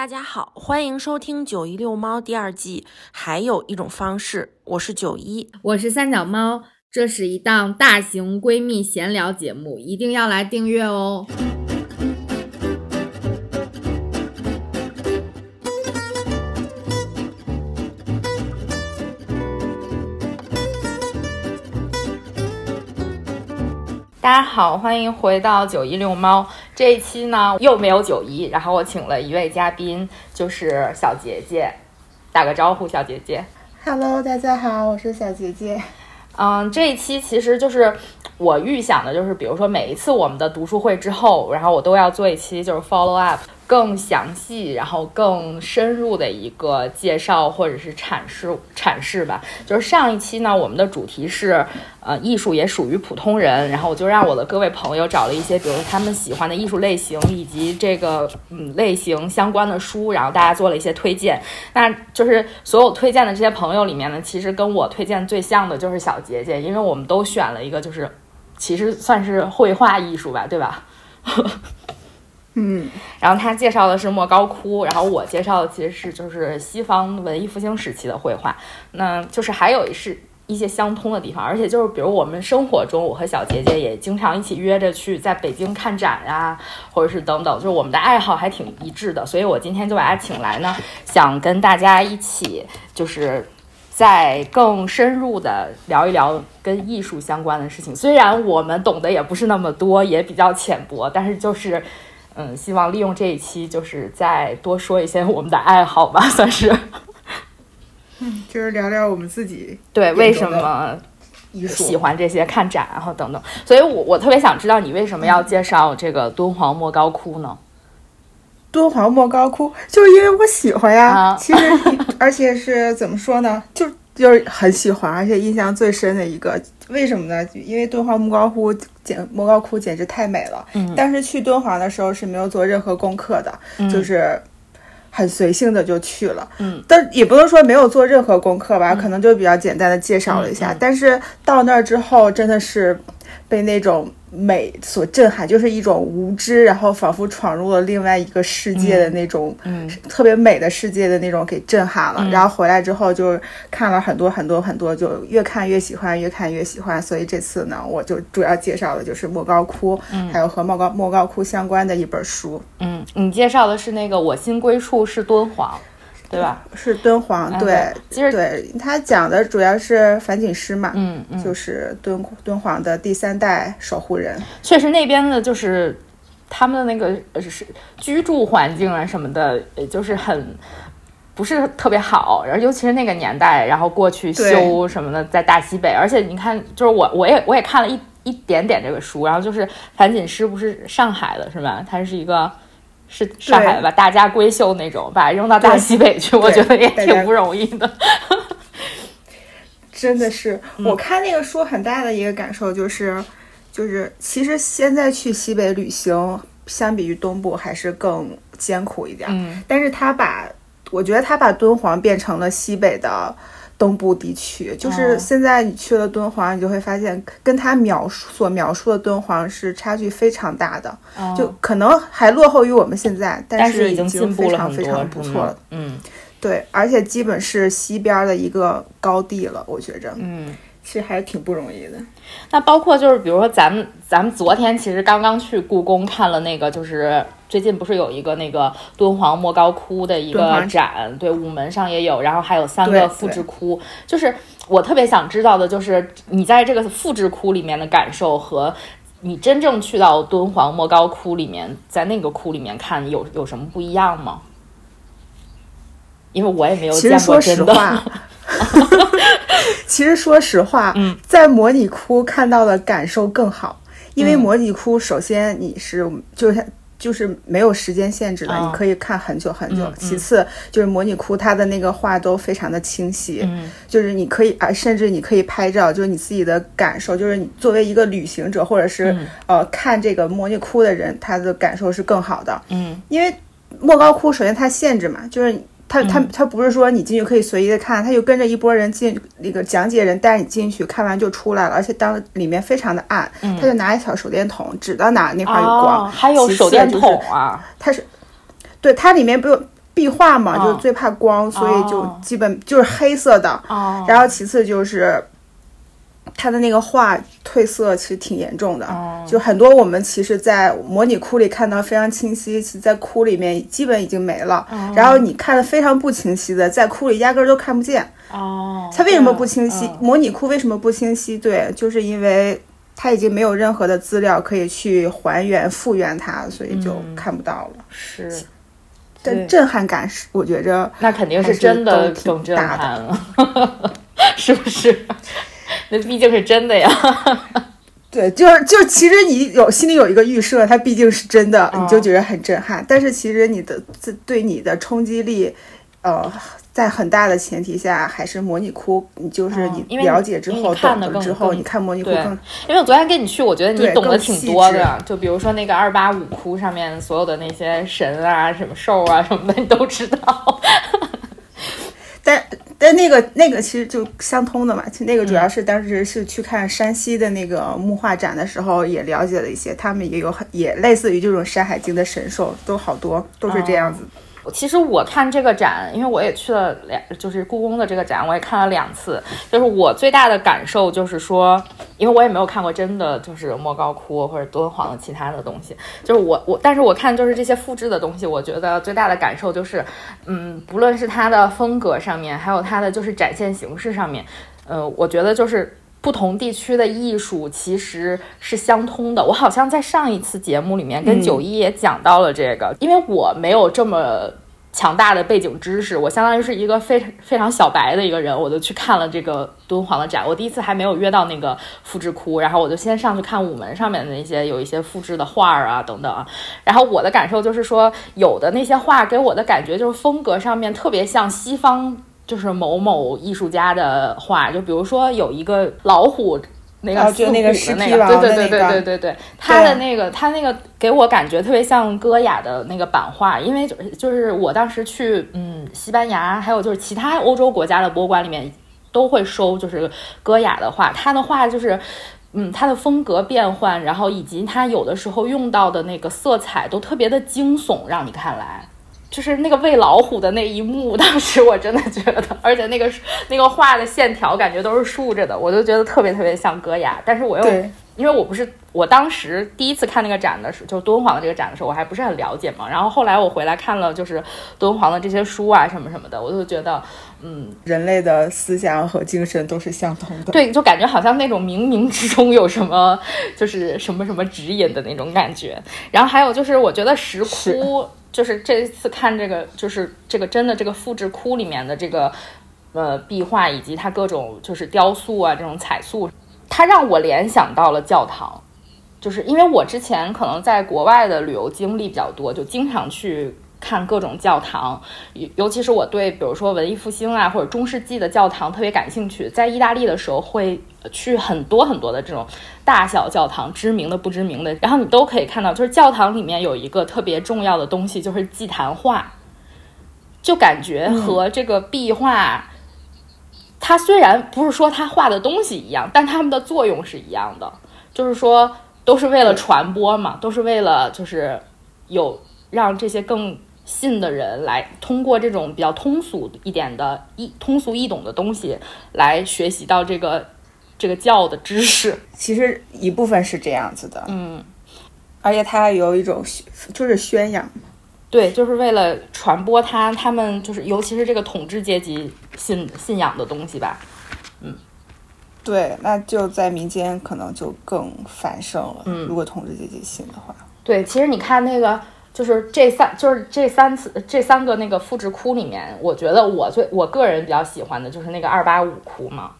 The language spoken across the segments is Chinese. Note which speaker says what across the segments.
Speaker 1: 大家好，欢迎收听《九一遛猫》第二季。还有一种方式，我是九一，
Speaker 2: 我是三脚猫。这是一档大型闺蜜闲聊节目，一定要来订阅哦。大家好，欢迎回到九一遛猫。这一期呢又没有九一，然后我请了一位嘉宾，就是小杰杰，打个招呼，小杰杰。
Speaker 3: Hello，大家好，我是小杰杰。
Speaker 2: 嗯，这一期其实就是我预想的，就是比如说每一次我们的读书会之后，然后我都要做一期就是 follow up。更详细，然后更深入的一个介绍或者是阐释阐释吧。就是上一期呢，我们的主题是，呃，艺术也属于普通人。然后我就让我的各位朋友找了一些，比如他们喜欢的艺术类型以及这个嗯类型相关的书，然后大家做了一些推荐。那就是所有推荐的这些朋友里面呢，其实跟我推荐最像的就是小杰杰，因为我们都选了一个，就是其实算是绘画艺术吧，对吧？
Speaker 3: 嗯，
Speaker 2: 然后他介绍的是莫高窟，然后我介绍的其实是就是西方文艺复兴时期的绘画，那就是还有是一些相通的地方，而且就是比如我们生活中，我和小杰杰也经常一起约着去在北京看展呀，或者是等等，就是我们的爱好还挺一致的，所以我今天就把他请来呢，想跟大家一起就是再更深入的聊一聊跟艺术相关的事情，虽然我们懂得也不是那么多，也比较浅薄，但是就是。嗯，希望利用这一期，就是再多说一些我们的爱好吧，算是。
Speaker 3: 嗯，就是聊聊我们自己
Speaker 2: 对为什么喜欢这些看展，然后等等。所以，我我特别想知道你为什么要介绍这个敦煌莫高窟呢？
Speaker 3: 敦煌莫高窟就是因为我喜欢呀。其实，而且是怎么说呢？就就是很喜欢，而且印象最深的一个。为什么呢？因为敦煌莫高窟简莫高窟简直太美了。嗯，当时去敦煌的时候是没有做任何功课的，就是很随性的就去了。嗯，但也不能说没有做任何功课吧，可能就比较简单的介绍了一下。但是到那儿之后，真的是被那种。美所震撼，就是一种无知，然后仿佛闯入了另外一个世界的那种，嗯，特别美的世界的那种给震撼了。然后回来之后就是看了很多很多很多，就越看越喜欢，越看越喜欢。所以这次呢，我就主要介绍的就是莫高窟，还有和莫高莫高窟相关的一本书。
Speaker 2: 嗯，你介绍的是那个我心归处是敦煌。对吧？
Speaker 3: 是敦煌，对，其实对他讲的主要是樊锦诗嘛，
Speaker 2: 嗯
Speaker 3: 嗯，就是敦敦煌的第三代守护人。
Speaker 2: 确实，那边的就是他们的那个是居住环境啊什么的，也就是很不是特别好。然后尤其是那个年代，然后过去修什么的，在大西北。而且你看，就是我我也我也看了一一点点这个书，然后就是樊锦诗不是上海的是吧？他是一个。是上海吧？大家闺秀那种，把扔到大西北去，我觉得也挺不容易的。
Speaker 3: 真的是，我看那个书很大的一个感受就是，就是其实现在去西北旅行，相比于东部还是更艰苦一点。嗯，但是他把，我觉得他把敦煌变成了西北的。东部地区，就是现在你去了敦煌，你就会发现跟他描述所描述的敦煌是差距非常大的，就可能还落后于我们现在，但
Speaker 2: 是
Speaker 3: 已经
Speaker 2: 进
Speaker 3: 步了非常非常不错
Speaker 2: 了。嗯，
Speaker 3: 对，而且基本是西边的一个高地了，我觉着。嗯。其实还是挺不容易的。
Speaker 2: 那包括就是，比如说咱们咱们昨天其实刚刚去故宫看了那个，就是最近不是有一个那个敦煌莫高窟的一个展，对，午门上也有，然后还有三个复制窟。就是我特别想知道的，就是你在这个复制窟里面的感受和你真正去到敦煌莫高窟里面，在那个窟里面看有有什么不一样吗？因为我也没有见过真的。
Speaker 3: 其实说实话，嗯，在模拟窟看到的感受更好，因为模拟窟首先你是就是就是没有时间限制的，你可以看很久很久。其次就是模拟窟它的那个画都非常的清晰，嗯，就是你可以啊，甚至你可以拍照，就是你自己的感受，就是你作为一个旅行者或者是呃看这个模拟窟的人，他的感受是更好的，
Speaker 2: 嗯，
Speaker 3: 因为莫高窟首先它限制嘛，就是。他他他不是说你进去可以随意的看，他就跟着一波人进那个讲解人带你进去，看完就出来了。而且当里面非常的暗，他就拿一小手电筒指到哪那块有光，
Speaker 2: 还有手电筒啊。
Speaker 3: 它是，对它里面不有壁画嘛，就是最怕光，所以就基本就是黑色的。然后其次就是它的那个画褪色其实挺严重的，就很多我们其实，在模拟窟里看到非常清晰，其实在窟里面基本已经没了。然后你看的非常不清晰的，在窟里压根儿都看不见。
Speaker 2: 哦，
Speaker 3: 它为什么不清晰？模拟窟为什么不清晰？对，就是因为它已经没有任何的资料可以去还原复原它，所以就看不到了。
Speaker 2: 是。
Speaker 3: 但震撼感是，我觉着
Speaker 2: 那肯定
Speaker 3: 是
Speaker 2: 真的更震撼了，是不是？那毕竟是真的呀。
Speaker 3: 对，就是就其实你有心里有一个预设，它毕竟是真的，你就觉得很震撼。但是其实你的这对你的冲击力，呃。在很大的前提下，还是模拟哭，你就是你了解之后懂了之后，你看模拟哭更。
Speaker 2: 因为我昨天跟你去，我觉得你懂得挺多的。就比如说那个二八五窟上面所有的那些神啊、什么兽啊什么的，你都知道。
Speaker 3: 但但那个那个其实就相通的嘛，其实那个主要是当时是去看山西的那个木画展的时候，也了解了一些，他们也有很也类似于这种《山海经》的神兽，都好多都是这样子。
Speaker 2: 其实我看这个展，因为我也去了两，就是故宫的这个展，我也看了两次。就是我最大的感受就是说，因为我也没有看过真的就是莫高窟或者敦煌的其他的东西，就是我我，但是我看就是这些复制的东西，我觉得最大的感受就是，嗯，不论是它的风格上面，还有它的就是展现形式上面，呃，我觉得就是。不同地区的艺术其实是相通的。我好像在上一次节目里面跟九一也讲到了这个，因为我没有这么强大的背景知识，我相当于是一个非常非常小白的一个人，我就去看了这个敦煌的展。我第一次还没有约到那个复制窟，然后我就先上去看午门上面的那些有一些复制的画儿啊等等。然后我的感受就是说，有的那些画给我的感觉就是风格上面特别像西方。就是某某艺术家的画，就比如说有一个老虎，那个
Speaker 3: 就那个
Speaker 2: 狮对对对对对对对，他的那个他那个给我感觉特别像戈雅的那个版画，因为就是就是我当时去嗯西班牙，还有就是其他欧洲国家的博物馆里面都会收就是戈雅的画，他的画就是嗯他的风格变换，然后以及他有的时候用到的那个色彩都特别的惊悚，让你看来。就是那个喂老虎的那一幕，当时我真的觉得，而且那个那个画的线条感觉都是竖着的，我就觉得特别特别像戈雅。但是我又因为我不是我当时第一次看那个展的时候，就是敦煌的这个展的时候，我还不是很了解嘛。然后后来我回来看了，就是敦煌的这些书啊什么什么的，我就觉得，嗯，
Speaker 3: 人类的思想和精神都是相通的。
Speaker 2: 对，就感觉好像那种冥冥之中有什么，就是什么什么指引的那种感觉。然后还有就是，我觉得石窟。就是这一次看这个，就是这个真的这个复制窟里面的这个，呃，壁画以及它各种就是雕塑啊，这种彩塑，它让我联想到了教堂，就是因为我之前可能在国外的旅游经历比较多，就经常去。看各种教堂，尤尤其是我对比如说文艺复兴啊或者中世纪的教堂特别感兴趣。在意大利的时候会去很多很多的这种大小教堂，知名的不知名的，然后你都可以看到，就是教堂里面有一个特别重要的东西，就是祭坛画，就感觉和这个壁画，它虽然不是说它画的东西一样，但它们的作用是一样的，就是说都是为了传播嘛，都是为了就是有让这些更。信的人来通过这种比较通俗一点的易通俗易懂的东西来学习到这个这个教的知识，
Speaker 3: 其实一部分是这样子的，
Speaker 2: 嗯，
Speaker 3: 而且它有一种就是宣扬，
Speaker 2: 对，就是为了传播他他们就是尤其是这个统治阶级信信仰的东西吧，嗯，
Speaker 3: 对，那就在民间可能就更繁盛了，嗯，如果统治阶级信的话，
Speaker 2: 对，其实你看那个。就是这三，就是这三次，这三个那个复制窟里面，我觉得我最我个人比较喜欢的就是那个二八五窟嘛。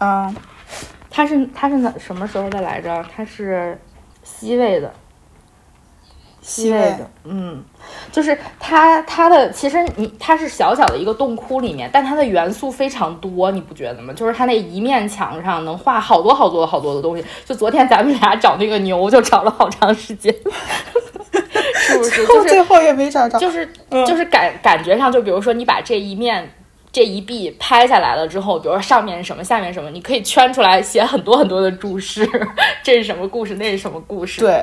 Speaker 3: 嗯，
Speaker 2: 它是它是哪什么时候的来着？它是西魏的，
Speaker 3: 西魏
Speaker 2: 的。嗯，就是它它的其实你它是小小的一个洞窟里面，但它的元素非常多，你不觉得吗？就是它那一面墙上能画好多好多好多的东西。就昨天咱们俩找那个牛，就找了好长时间。是不是？就是
Speaker 3: 最后也没找着。
Speaker 2: 就是就是感感觉上，就比如说你把这一面这一壁拍下来了之后，比如说上面是什么，下面什么，你可以圈出来写很多很多的注释，这是什么故事，那是什么故事？
Speaker 3: 对，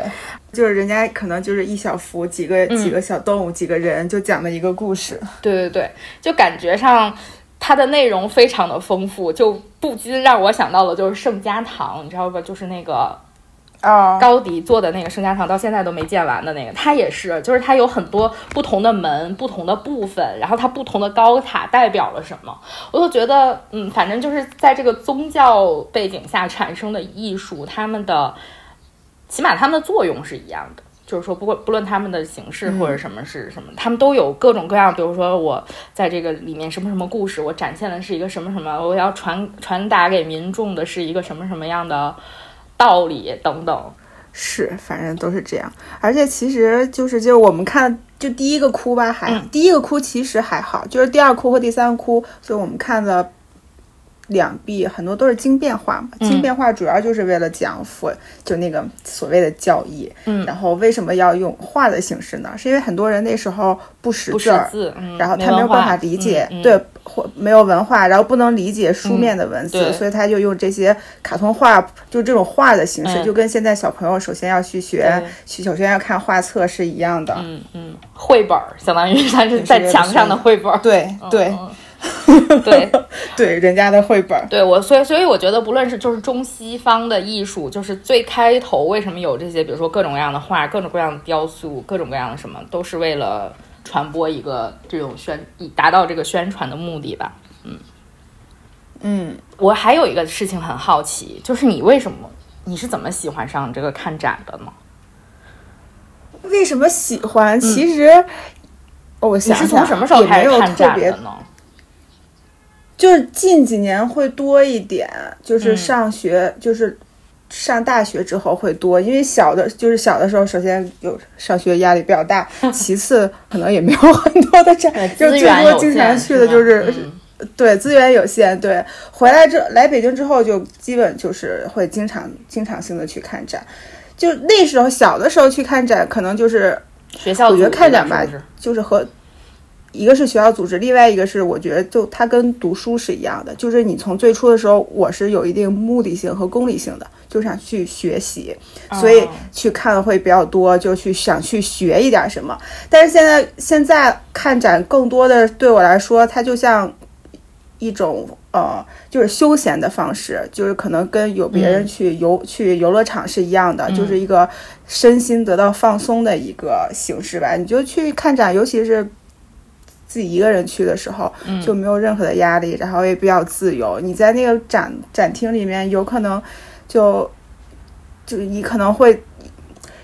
Speaker 3: 就是人家可能就是一小幅几个几个小动物几个人就讲的一个故事。
Speaker 2: 对对对，就感觉上它的内容非常的丰富，就不禁让我想到了就是圣家堂，你知道吧？就是那个。
Speaker 3: 啊，
Speaker 2: 高迪做的那个圣家堂到现在都没建完的那个，它也是，就是它有很多不同的门、不同的部分，然后它不同的高塔代表了什么，我就觉得，嗯，反正就是在这个宗教背景下产生的艺术，他们的起码他们的作用是一样的，就是说，不过不论他们的形式或者什么是什么，他们都有各种各样，比如说我在这个里面什么什么故事，我展现的是一个什么什么，我要传传达给民众的是一个什么什么样的。道理等等，
Speaker 3: 是，反正都是这样。而且其实就是，就是我们看，就第一个哭吧，还第一个哭其实还好，就是第二哭和第三哭，所以我们看的。两壁很多都是经变化嘛，经变化主要就是为了讲佛，就那个所谓的教义。
Speaker 2: 嗯，
Speaker 3: 然后为什么要用画的形式呢？是因为很多人那时候不识字儿，然后他没有办法理解，对，或没有文化，然后不能理解书面的文字，所以他就用这些卡通画，就这种画的形式，就跟现在小朋友首先要去学，去首先要看画册是一样的。
Speaker 2: 嗯嗯，绘本相当于它是在墙上的绘本。
Speaker 3: 对对。
Speaker 2: 对
Speaker 3: 对 对，人家的绘本，
Speaker 2: 对我，所以所以我觉得，不论是就是中西方的艺术，就是最开头为什么有这些，比如说各种各样的画，各种各样的雕塑，各种各样的什么，都是为了传播一个这种宣，以达到这个宣传的目的吧。嗯
Speaker 3: 嗯，
Speaker 2: 我还有一个事情很好奇，就是你为什么，你是怎么喜欢上这个看展的呢？
Speaker 3: 为什么喜欢？其实我想
Speaker 2: 想，你是从什么时候开始看展的呢？
Speaker 3: 就是近几年会多一点，就是上学，就是上大学之后会多，因为小的，就是小的时候，首先有上学压力比较大，其次可能也没有很多的展，就最多经常去的就？是，对资源有限，对。回来之来北京之后就基本就是会经常经常性的去看展，就那时候小的时候去看展，可能就是
Speaker 2: 学校
Speaker 3: 我觉得看展吧，就是和。一个是学校组织，另外一个是我觉得就它跟读书是一样的，就是你从最初的时候，我是有一定目的性和功利性的，就想去学习，所以去看的会比较多，就去想去学一点什么。但是现在现在看展更多的对我来说，它就像一种呃，就是休闲的方式，就是可能跟有别人去游去游乐场是一样的，就是一个身心得到放松的一个形式吧。你就去看展，尤其是。自己一个人去的时候就没有任何的压力，然后也比较自由。你在那个展展厅里面，有可能就就你可能会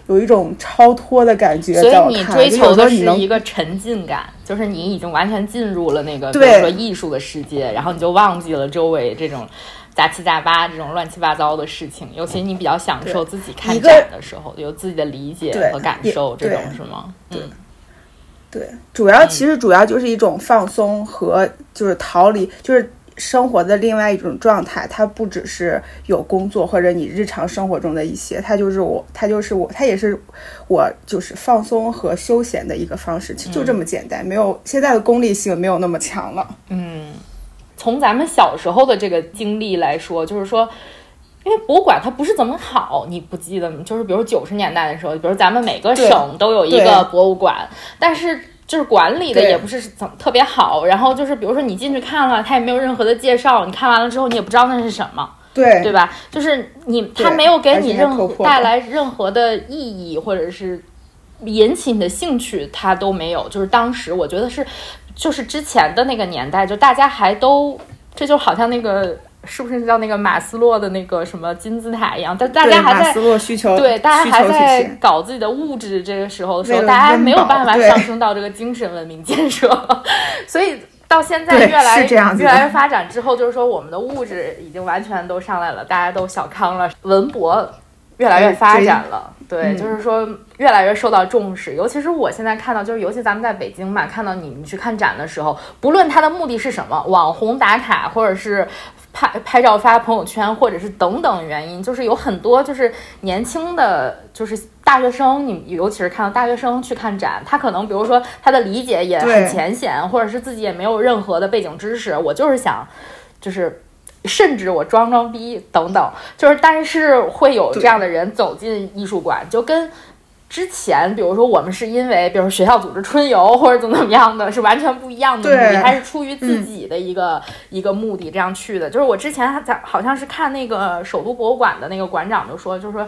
Speaker 3: 有一种超脱的感觉。
Speaker 2: 所以你追求的是一个沉浸感，就是你已经完全进入了那个比如说艺术的世界，然后你就忘记了周围这种杂七杂八、这种乱七八糟的事情。尤其你比较享受自己看展的时候，有自己的理解和感受，这种是吗？
Speaker 3: 嗯。对，主要其实主要就是一种放松和就是逃离，就是生活的另外一种状态。它不只是有工作或者你日常生活中的一些，它就是我，它就是我，它也是我，就是放松和休闲的一个方式，其实就这么简单。没有现在的功利性没有那么强了。
Speaker 2: 嗯，从咱们小时候的这个经历来说，就是说，因为博物馆它不是怎么好，你不记得吗？就是比如九十年代的时候，比如咱们每个省都有一个博物馆，但是。就是管理的也不是怎么特别好，然后就是比如说你进去看了，它也没有任何的介绍，你看完了之后你也不知道那是什么，
Speaker 3: 对
Speaker 2: 对吧？就是你他没有给你任何带来任何的意义，或者是引起你的兴趣，他都没有。就是当时我觉得是，就是之前的那个年代，就大家还都这就好像那个。是不是叫那个马斯洛的那个什么金字塔一样？但大家还在对，大家还在搞自己的物质。这个时候的时候，大家没有办法上升到这个精神文明建设。所以到现在越来越来越发展之后，就是说我们的物质已经完全都上来了，大家都小康了，文博越来越发展了。对，就是说越来越受到重视。尤其是我现在看到，就是尤其咱们在北京嘛，看到你们去看展的时候，不论它的目的是什么，网红打卡或者是。拍拍照发朋友圈，或者是等等原因，就是有很多就是年轻的就是大学生，你尤其是看到大学生去看展，他可能比如说他的理解也很浅显，或者是自己也没有任何的背景知识，我就是想就是甚至我装装逼等等，就是但是会有这样的人走进艺术馆，就跟。之前，比如说我们是因为，比如学校组织春游或者怎么怎么样的，是完全不一样的目的，还是出于自己的一个一个目的这样去的。就是我之前还在好像是看那个首都博物馆的那个馆长就说，就是说，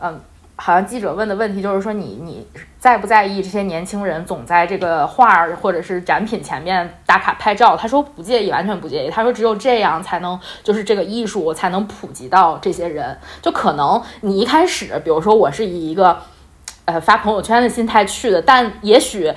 Speaker 2: 嗯，好像记者问的问题就是说，你你在不在意这些年轻人总在这个画儿或者是展品前面打卡拍照？他说不介意，完全不介意。他说只有这样才能，就是这个艺术才能普及到这些人。就可能你一开始，比如说我是以一个。呃，发朋友圈的心态去的，但也许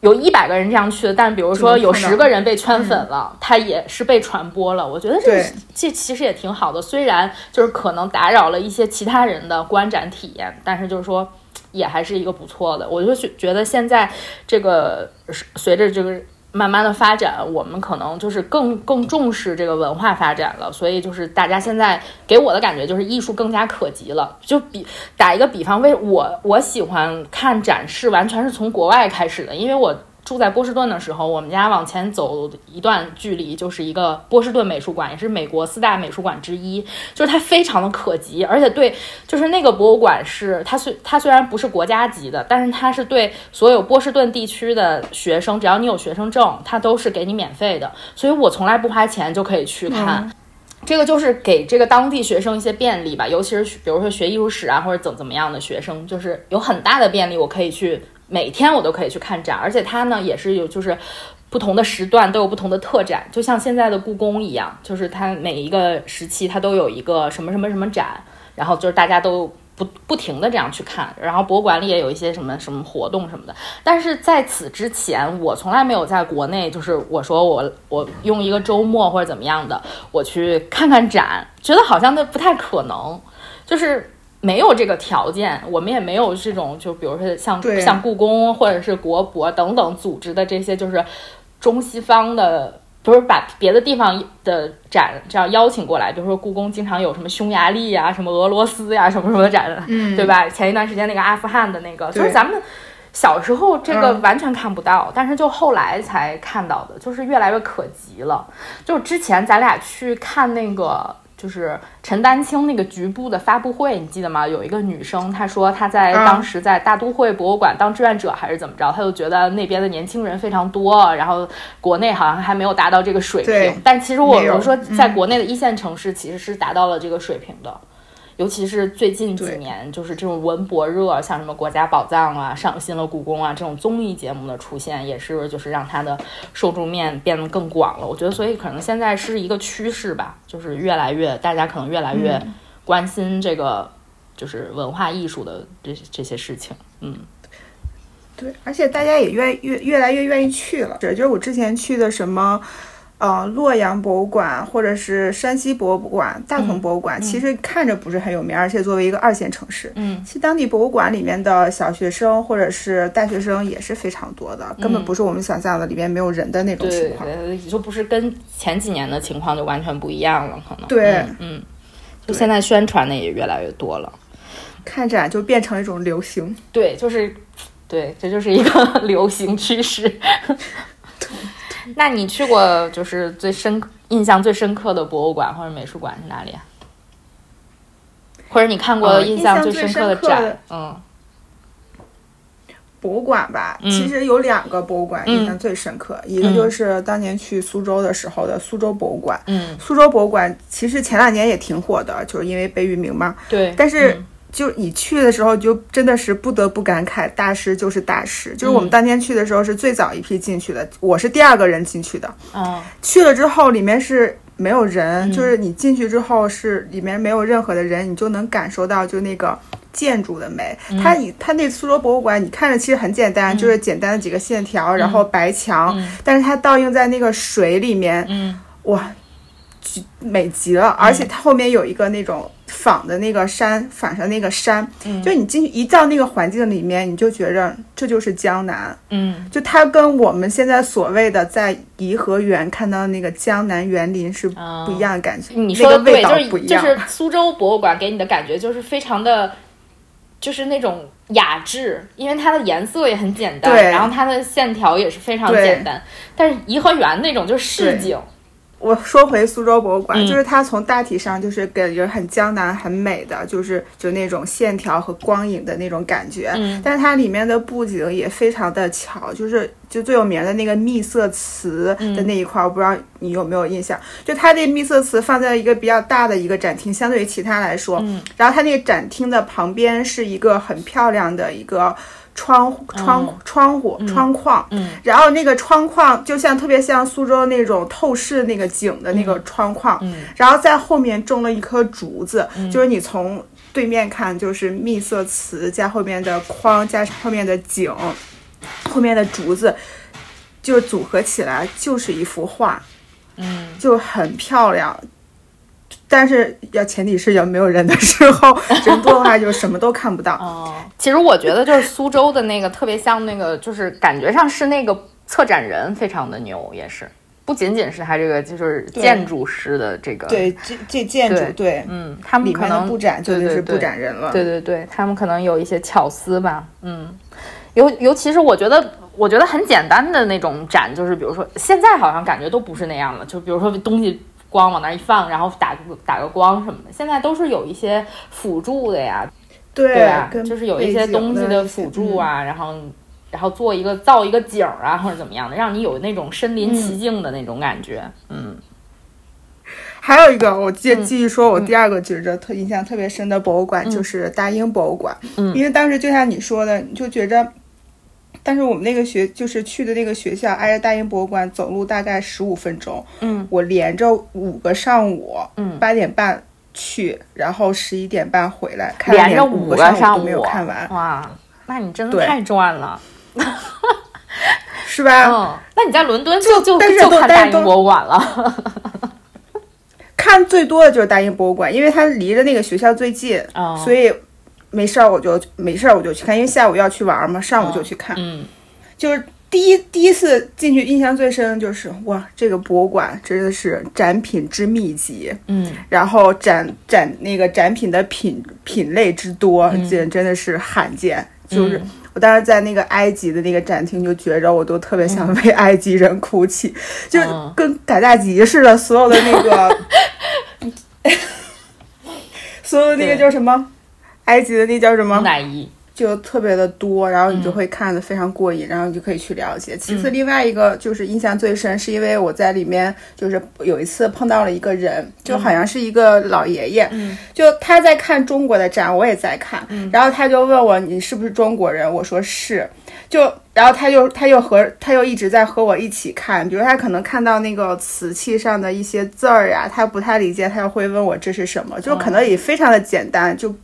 Speaker 2: 有一百个人这样去的，但比如说有十个人被圈粉了，他也是被传播了。我觉得这这其实也挺好的，虽然就是可能打扰了一些其他人的观展体验，但是就是说也还是一个不错的。我就觉得现在这个随着这个。慢慢的发展，我们可能就是更更重视这个文化发展了，所以就是大家现在给我的感觉就是艺术更加可及了。就比打一个比方，为我我喜欢看展示，完全是从国外开始的，因为我。住在波士顿的时候，我们家往前走一段距离就是一个波士顿美术馆，也是美国四大美术馆之一。就是它非常的可及，而且对，就是那个博物馆是它虽它虽然不是国家级的，但是它是对所有波士顿地区的学生，只要你有学生证，它都是给你免费的。所以我从来不花钱就可以去看，这个就是给这个当地学生一些便利吧，尤其是比如说学艺术史啊或者怎怎么样的学生，就是有很大的便利，我可以去。每天我都可以去看展，而且它呢也是有，就是不同的时段都有不同的特展，就像现在的故宫一样，就是它每一个时期它都有一个什么什么什么展，然后就是大家都不不停的这样去看，然后博物馆里也有一些什么什么活动什么的。但是在此之前，我从来没有在国内，就是我说我我用一个周末或者怎么样的，我去看看展，觉得好像那不太可能，就是。没有这个条件，我们也没有这种，就比如说像像故宫或者是国博等等组织的这些，就是中西方的，不是把别的地方的展这样邀请过来。比如说故宫经常有什么匈牙利呀、什么俄罗斯呀、什么什么展，嗯，对吧？前一段时间那个阿富汗的那个，就是咱们小时候这个完全看不到，但是就后来才看到的，就是越来越可及了。就之前咱俩去看那个。就是陈丹青那个局部的发布会，你记得吗？有一个女生，她说她在当时在大都会博物馆当志愿者还是怎么着，她就觉得那边的年轻人非常多，然后国内好像还没有达到这个水平。但其实我们说，在国内的一线城市其实是达到了这个水平的。尤其是最近几年，就是这种文博热，像什么国家宝藏啊、上新了故宫啊这种综艺节目的出现，也是就是让它的受众面变得更广了。我觉得，所以可能现在是一个趋势吧，就是越来越大家可能越来越关心这个就是文化艺术的这这些事情。嗯，
Speaker 3: 对，而且大家也愿越越来越愿意去了。这就是我之前去的什么。呃，洛阳博物馆或者是山西博物馆、大同博物馆，其实看着不是很有名，而且作为一个二线城市，
Speaker 2: 嗯，
Speaker 3: 其实当地博物馆里面的小学生或者是大学生也是非常多的，根本不是我们想象的里面没有人的那种情况，
Speaker 2: 对，就不是跟前几年的情况就完全不一样了，可能，
Speaker 3: 对，
Speaker 2: 嗯，就现在宣传的也越来越多了，
Speaker 3: 看展就变成一种流行，
Speaker 2: 对，就是，对，这就是一个 流行趋势。那你去过就是最深印象最深刻的博物馆或者美术馆是哪里啊？或者你看过印象最深刻的展？嗯，
Speaker 3: 博物馆吧，其实有两个博物馆印象最深刻，一个就是当年去苏州的时候的苏州博物馆。
Speaker 2: 嗯，
Speaker 3: 苏州博物馆其实前两年也挺火的，就是因为贝聿铭嘛。
Speaker 2: 对，
Speaker 3: 但是。就你去的时候，就真的是不得不感慨，大师就是大师。就是我们当天去的时候是最早一批进去的，我是第二个人进去的。
Speaker 2: 嗯，
Speaker 3: 去了之后里面是没有人，就是你进去之后是里面没有任何的人，你就能感受到就那个建筑的美。它你它那苏州博物馆，你看着其实很简单，就是简单的几个线条，然后白墙，但是它倒映在那个水里面，哇，美极了。而且它后面有一个那种。仿的那个山，仿上那个山，就你进去一到那个环境里面，你就觉着这就是江南。
Speaker 2: 嗯，
Speaker 3: 就它跟我们现在所谓的在颐和园看到那个江南园林是不一样的感觉。
Speaker 2: 你说的
Speaker 3: 对，
Speaker 2: 就是就是苏州博物馆给你的感觉就是非常的，就是那种雅致，因为它的颜色也很简单，然后它的线条也是非常简单。但是颐和园那种就是市井。
Speaker 3: 我说回苏州博物馆，就是它从大体上就是给人很江南、很美的，就是就那种线条和光影的那种感觉。
Speaker 2: 嗯，
Speaker 3: 但是它里面的布景也非常的巧，就是就最有名的那个秘色瓷的那一块，我不知道你有没有印象？就它这秘色瓷放在一个比较大的一个展厅，相对于其他来说，
Speaker 2: 嗯，
Speaker 3: 然后它那个展厅的旁边是一个很漂亮的一个。窗窗窗户窗框，
Speaker 2: 嗯，
Speaker 3: 然后那个窗框就像特别像苏州那种透视那个景的那个窗框，
Speaker 2: 嗯，
Speaker 3: 然后在后面种了一棵竹子，就是你从对面看就是蜜色瓷加后面的框加后面的景，后面的竹子就组合起来就是一幅画，
Speaker 2: 嗯，
Speaker 3: 就很漂亮。但是要前提是要没有人的时候，人多的话就什么都看不到。
Speaker 2: 哦，其实我觉得就是苏州的那个特别像那个，就是感觉上是那个策展人非常的牛，也是不仅仅是他这个就是建筑师的这个
Speaker 3: 对这这建筑对
Speaker 2: 嗯，他们可能
Speaker 3: 布展就
Speaker 2: 是
Speaker 3: 布展人了。
Speaker 2: 对对对，他们可能有一些巧思吧。嗯，尤尤其是我觉得我觉得很简单的那种展，就是比如说现在好像感觉都不是那样了，就比如说东西。光往那一放，然后打个打个光什么的，现在都是有一些辅助的呀，
Speaker 3: 对
Speaker 2: 吧？就是有一些东西的辅助啊，然后然后做一个造一个景儿啊，或者怎么样的，让你有那种身临其境的那种感觉。嗯，
Speaker 3: 还有一个，我继继续说，我第二个觉着特印象特别深的博物馆就是大英博物馆，
Speaker 2: 嗯，
Speaker 3: 因为当时就像你说的，你就觉着。但是我们那个学就是去的那个学校挨着大英博物馆，走路大概十五分钟。
Speaker 2: 嗯，
Speaker 3: 我连着五个上午，
Speaker 2: 嗯，
Speaker 3: 八点半去，然后十一点半回来，
Speaker 2: 连着五
Speaker 3: 个
Speaker 2: 上
Speaker 3: 午都没有看完。
Speaker 2: 哇，那你真的太赚了，
Speaker 3: 是吧？
Speaker 2: 嗯，那你在伦敦
Speaker 3: 就
Speaker 2: 就
Speaker 3: 就
Speaker 2: 看大英博物馆了。
Speaker 3: 看最多的就是大英博物馆，因为它离着那个学校最近，所以。没事儿，我就没事儿，我就去看，因为下午要去玩嘛，上午就去看。
Speaker 2: 嗯，
Speaker 3: 就是第一第一次进去，印象最深的就是哇，这个博物馆真的是展品之密集，
Speaker 2: 嗯，
Speaker 3: 然后展展那个展品的品品类之多，简真的是罕见。就是我当时在那个埃及的那个展厅，就觉着我都特别想为埃及人哭泣，就跟赶大集似的，所有的那个，所有的那个叫什么？埃及的那叫什么？就特别的多，然后你就会看得非常过瘾，然后你就可以去了解。其次，另外一个就是印象最深，是因为我在里面就是有一次碰到了一个人，就好像是一个老爷爷，就他在看中国的展，我也在看，然后他就问我你是不是中国人？我说是。就，然后他又，他又和他又一直在和我一起看，比如他可能看到那个瓷器上的一些字儿呀，他不太理解，他又会问我这是什么，就可能也非常的简单，就，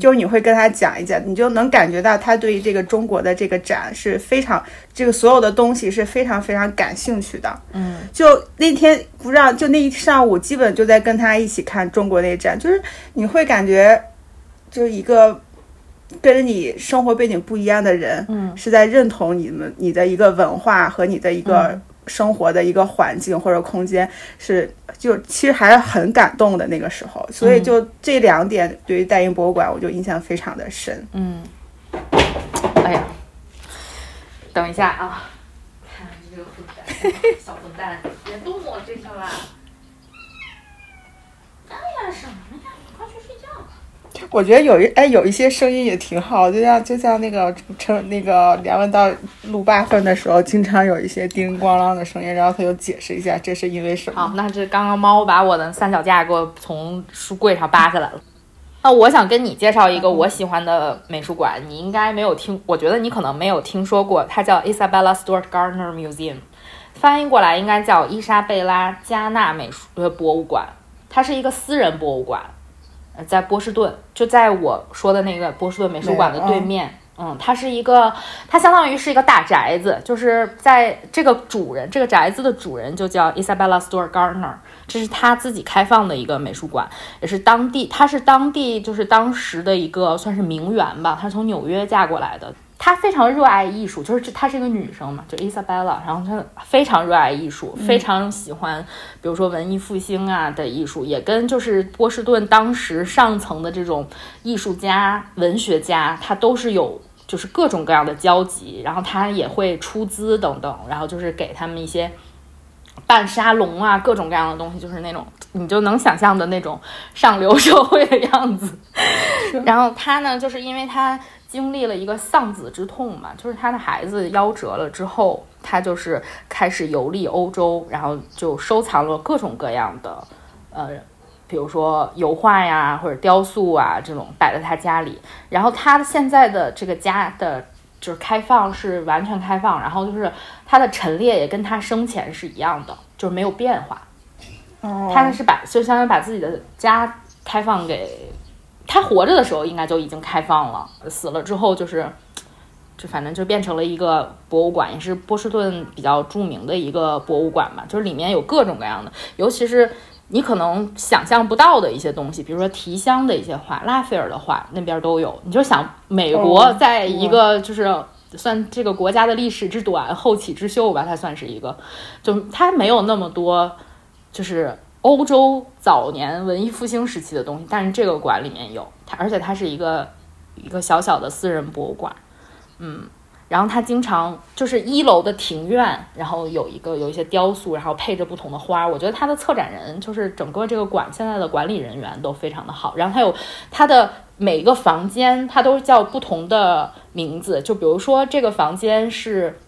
Speaker 3: 就是你会跟他讲一讲，你就能感觉到他对于这个中国的这个展是非常，这个所有的东西是非常非常感兴趣的，
Speaker 2: 嗯，
Speaker 3: 就那天不让，就那一上午基本就在跟他一起看中国那展，就是你会感觉，就是一个。跟你生活背景不一样的人，
Speaker 2: 嗯，
Speaker 3: 是在认同你们你的一个文化和你的一个生活的一个环境或者空间，是就其实还是很感动的那个时候。所以就这两点，对于大英博物馆，我就印象非常的深。
Speaker 2: 嗯，哎呀，等一下啊，看这个混蛋，小混蛋，别动我这个啦！哎呀，什么。
Speaker 3: 我觉得有一哎有一些声音也挺好，就像就像那个成那个梁文道录八分的时候，经常有一些叮咣啷的声音，然后他就解释一下这是因为什么。
Speaker 2: 好，那这刚刚猫把我的三脚架给我从书柜上扒下来了。那我想跟你介绍一个我喜欢的美术馆，你应该没有听，我觉得你可能没有听说过，它叫 Isabella Stewart Gardner Museum，翻译过来应该叫伊莎贝拉加纳美术呃博物馆，它是一个私人博物馆。在波士顿，就在我说的那个波士顿美术馆的对面，嗯，它是一个，它相当于是一个大宅子，就是在这个主人这个宅子的主人就叫 Isabella Stewart Gardner，这是他自己开放的一个美术馆，也是当地，他是当地就是当时的一个算是名媛吧，她从纽约嫁过来的。她非常热爱艺术，就是她是一个女生嘛，就 Isabella，然后她非常热爱艺术，非常喜欢，比如说文艺复兴啊的艺术，也跟就是波士顿当时上层的这种艺术家、文学家，她都是有就是各种各样的交集，然后她也会出资等等，然后就是给他们一些办沙龙啊，各种各样的东西，就是那种你就能想象的那种上流社会的样子。然后他呢，就是因为她。经历了一个丧子之痛嘛，就是他的孩子夭折了之后，他就是开始游历欧洲，然后就收藏了各种各样的，呃，比如说油画呀或者雕塑啊这种摆在他家里。然后他现在的这个家的，就是开放是完全开放，然后就是他的陈列也跟他生前是一样的，就是没有变化。
Speaker 3: 哦，
Speaker 2: 他是把就相当于把自己的家开放给。他活着的时候应该就已经开放了，死了之后就是，就反正就变成了一个博物馆，也是波士顿比较著名的一个博物馆吧。就是里面有各种各样的，尤其是你可能想象不到的一些东西，比如说提香的一些画，拉斐尔的画那边都有。你就想美国在一个就是算这个国家的历史之短，后起之秀吧，它算是一个，就它没有那么多，就是。欧洲早年文艺复兴时期的东西，但是这个馆里面有它，而且它是一个一个小小的私人博物馆，嗯，然后它经常就是一楼的庭院，然后有一个有一些雕塑，然后配着不同的花。我觉得它的策展人就是整个这个馆现在的管理人员都非常的好，然后它有它的每一个房间，它都叫不同的名字，就比如说这个房间是。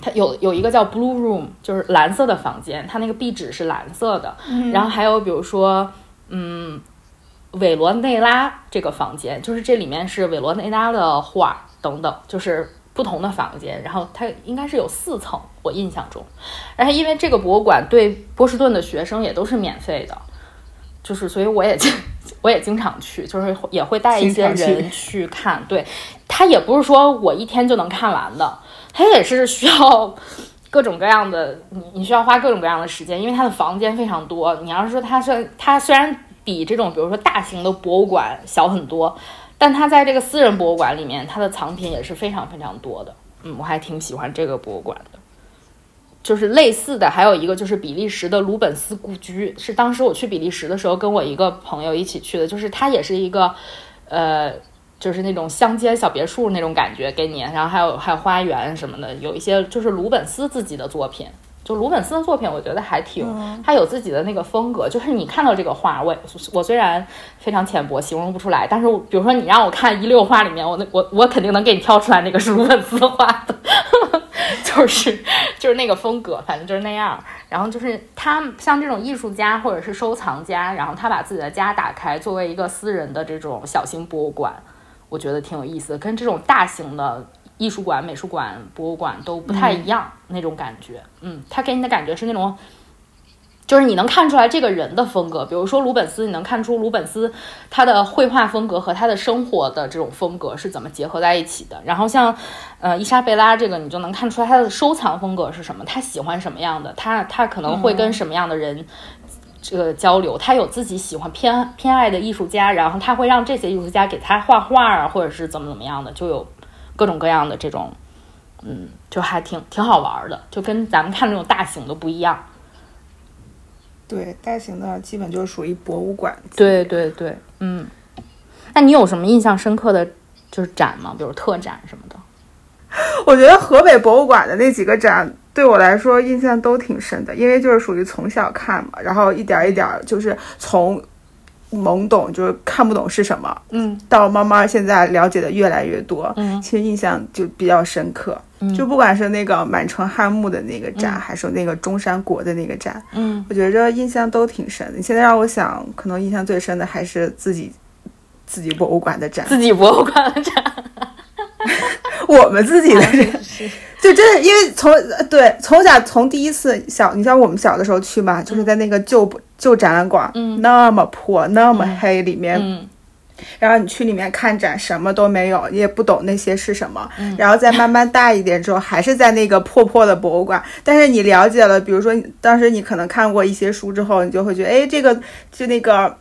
Speaker 2: 它有有一个叫 Blue Room，就是蓝色的房间，它那个壁纸是蓝色的。然后还有比如说，嗯，韦罗内拉这个房间，就是这里面是韦罗内拉的画等等，就是不同的房间。然后它应该是有四层，我印象中。然后因为这个博物馆对波士顿的学生也都是免费的，就是所以我也经 我也经常去，就是也会带一些人去看。对，它也不是说我一天就能看完的。它也是需要 各种各样的，你你需要花各种各样的时间，因为它的房间非常多。你要是说它是它虽然比这种比如说大型的博物馆小很多，但它在这个私人博物馆里面，它的藏品也是非常非常多的。嗯，我还挺喜欢这个博物馆的。就是类似的，还有一个就是比利时的鲁本斯故居，是当时我去比利时的时候跟我一个朋友一起去的，就是它也是一个，呃。就是那种乡间小别墅那种感觉给你，然后还有还有花园什么的，有一些就是鲁本斯自己的作品。就鲁本斯的作品，我觉得还挺，他有自己的那个风格。就是你看到这个画，我我虽然非常浅薄，形容不出来，但是比如说你让我看一溜画里面，我那我我肯定能给你挑出来那个是鲁本斯画的，就是就是那个风格，反正就是那样。然后就是他像这种艺术家或者是收藏家，然后他把自己的家打开，作为一个私人的这种小型博物馆。我觉得挺有意思的，跟这种大型的艺术馆、美术馆、博物馆都不太一样那种感觉。嗯，它给你的感觉是那种，就是你能看出来这个人的风格。比如说鲁本斯，你能看出鲁本斯他的绘画风格和他的生活的这种风格是怎么结合在一起的。然后像呃伊莎贝拉这个，你就能看出来他的收藏风格是什么，他喜欢什么样的，他他可能会跟什么样的人。这个交流，他有自己喜欢偏偏爱的艺术家，然后他会让这些艺术家给他画画啊，或者是怎么怎么样的，就有各种各样的这种，嗯，就还挺挺好玩的，就跟咱们看那种大型的不一样。
Speaker 3: 对，大型的基本就是属于博物馆。
Speaker 2: 对对对，嗯。那你有什么印象深刻的就是展吗？比如特展什么的？
Speaker 3: 我觉得河北博物馆的那几个展。对我来说印象都挺深的，因为就是属于从小看嘛，然后一点一点就是从懵懂就是看不懂是什么，
Speaker 2: 嗯，
Speaker 3: 到慢慢现在了解的越来越多，
Speaker 2: 嗯，
Speaker 3: 其实印象就比较深刻，就不管是那个满城汉墓的那个展，还是那个中山国的那个展，
Speaker 2: 嗯，
Speaker 3: 我觉着印象都挺深的。现在让我想，可能印象最深的还是自己自己博物馆的展，
Speaker 2: 自己博物馆的展。
Speaker 3: 我们自己的人，就 真的因为从对从小从第一次小，你像我们小的时候去嘛，就是在那个旧旧展览馆，
Speaker 2: 嗯，
Speaker 3: 那么破那么黑里面，
Speaker 2: 嗯，
Speaker 3: 然后你去里面看展，什么都没有，你也不懂那些是什么。
Speaker 2: 嗯。
Speaker 3: 然后再慢慢大一点之后，还是在那个破破的博物馆。但是你了解了，比如说当时你可能看过一些书之后，你就会觉得，哎，这个就那个